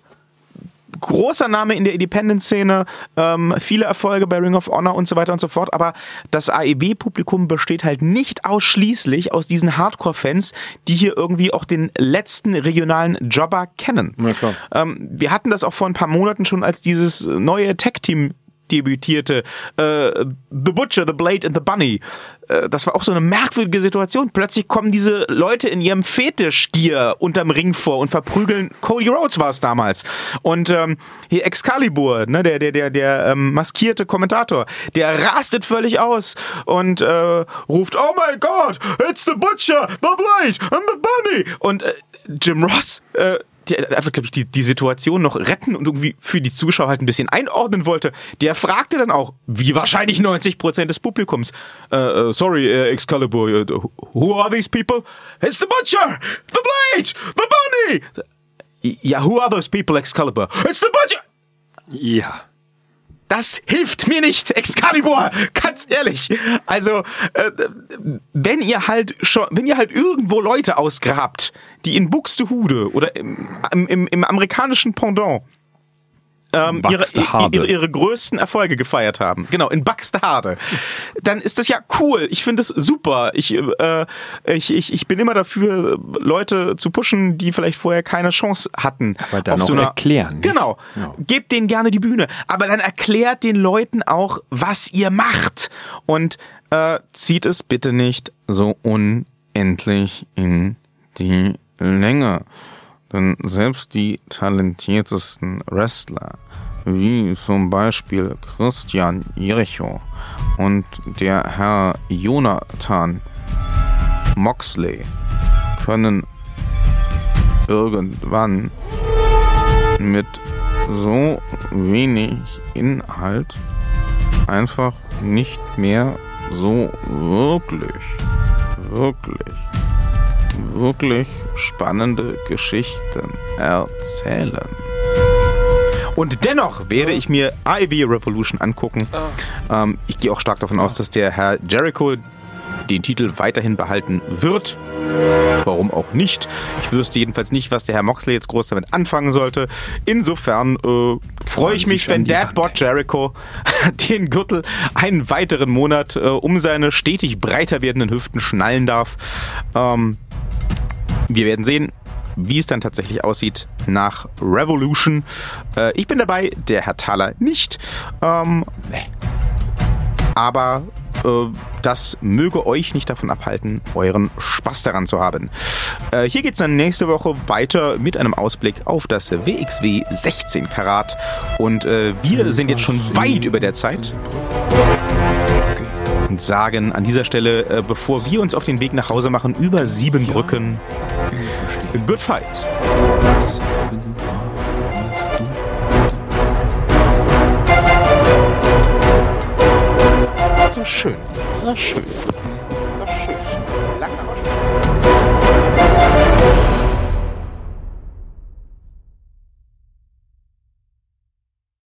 Großer Name in der Independent-Szene, ähm, viele Erfolge bei Ring of Honor und so weiter und so fort, aber das AEW-Publikum besteht halt nicht ausschließlich aus diesen Hardcore-Fans, die hier irgendwie auch den letzten regionalen Jobber kennen. Ähm, wir hatten das auch vor ein paar Monaten schon, als dieses neue Tech-Team debütierte, äh, The Butcher, The Blade and The Bunny. Äh, das war auch so eine merkwürdige Situation. Plötzlich kommen diese Leute in ihrem Fetischgier unterm Ring vor und verprügeln. Cody Rhodes war es damals. Und ähm, hier Excalibur, ne, der, der, der, der ähm, maskierte Kommentator, der rastet völlig aus und äh, ruft, Oh my God, it's the Butcher, the Blade and the Bunny. Und äh, Jim Ross, äh, der einfach, glaube ich, die, die Situation noch retten und irgendwie für die Zuschauer halt ein bisschen einordnen wollte, der fragte dann auch, wie wahrscheinlich 90 Prozent des Publikums, äh, äh, sorry, äh, Excalibur, who are these people? It's the Butcher, the Blade, the Bunny! Ja, who are those people, Excalibur? It's the Butcher! Ja. Das hilft mir nicht, Excalibur, ganz ehrlich. Also, äh, wenn ihr halt schon, wenn ihr halt irgendwo Leute ausgrabt, die in Buxtehude oder im, im, im amerikanischen Pendant ähm, ihre, ihre, ihre größten Erfolge gefeiert haben. Genau, in Buxtehude. Dann ist das ja cool. Ich finde es super. Ich, äh, ich, ich, ich bin immer dafür, Leute zu pushen, die vielleicht vorher keine Chance hatten. Aber dann auf so einer, erklären, nicht? Genau. Ja. Gebt denen gerne die Bühne. Aber dann erklärt den Leuten auch, was ihr macht. Und äh, zieht es bitte nicht so unendlich in die Länge. Denn selbst die talentiertesten Wrestler, wie zum Beispiel Christian Jericho und der Herr Jonathan Moxley, können irgendwann mit so wenig Inhalt einfach nicht mehr so wirklich, wirklich, wirklich spannende Geschichten erzählen. Und dennoch werde ich mir AEW Revolution angucken. Ähm, ich gehe auch stark davon aus, dass der Herr Jericho den Titel weiterhin behalten wird. Warum auch nicht? Ich wüsste jedenfalls nicht, was der Herr Moxley jetzt groß damit anfangen sollte. Insofern äh, freue ich mich, wenn Dadbot Jericho den Gürtel einen weiteren Monat äh, um seine stetig breiter werdenden Hüften schnallen darf. Ähm, wir werden sehen, wie es dann tatsächlich aussieht nach Revolution. Äh, ich bin dabei, der Herr Thaler nicht. Ähm, aber äh, das möge euch nicht davon abhalten, euren Spaß daran zu haben. Äh, hier geht es dann nächste Woche weiter mit einem Ausblick auf das WXW 16 Karat. Und äh, wir sind jetzt schon weit über der Zeit und sagen an dieser Stelle, äh, bevor wir uns auf den Weg nach Hause machen, über sieben Brücken, good fight. So schön, so schön.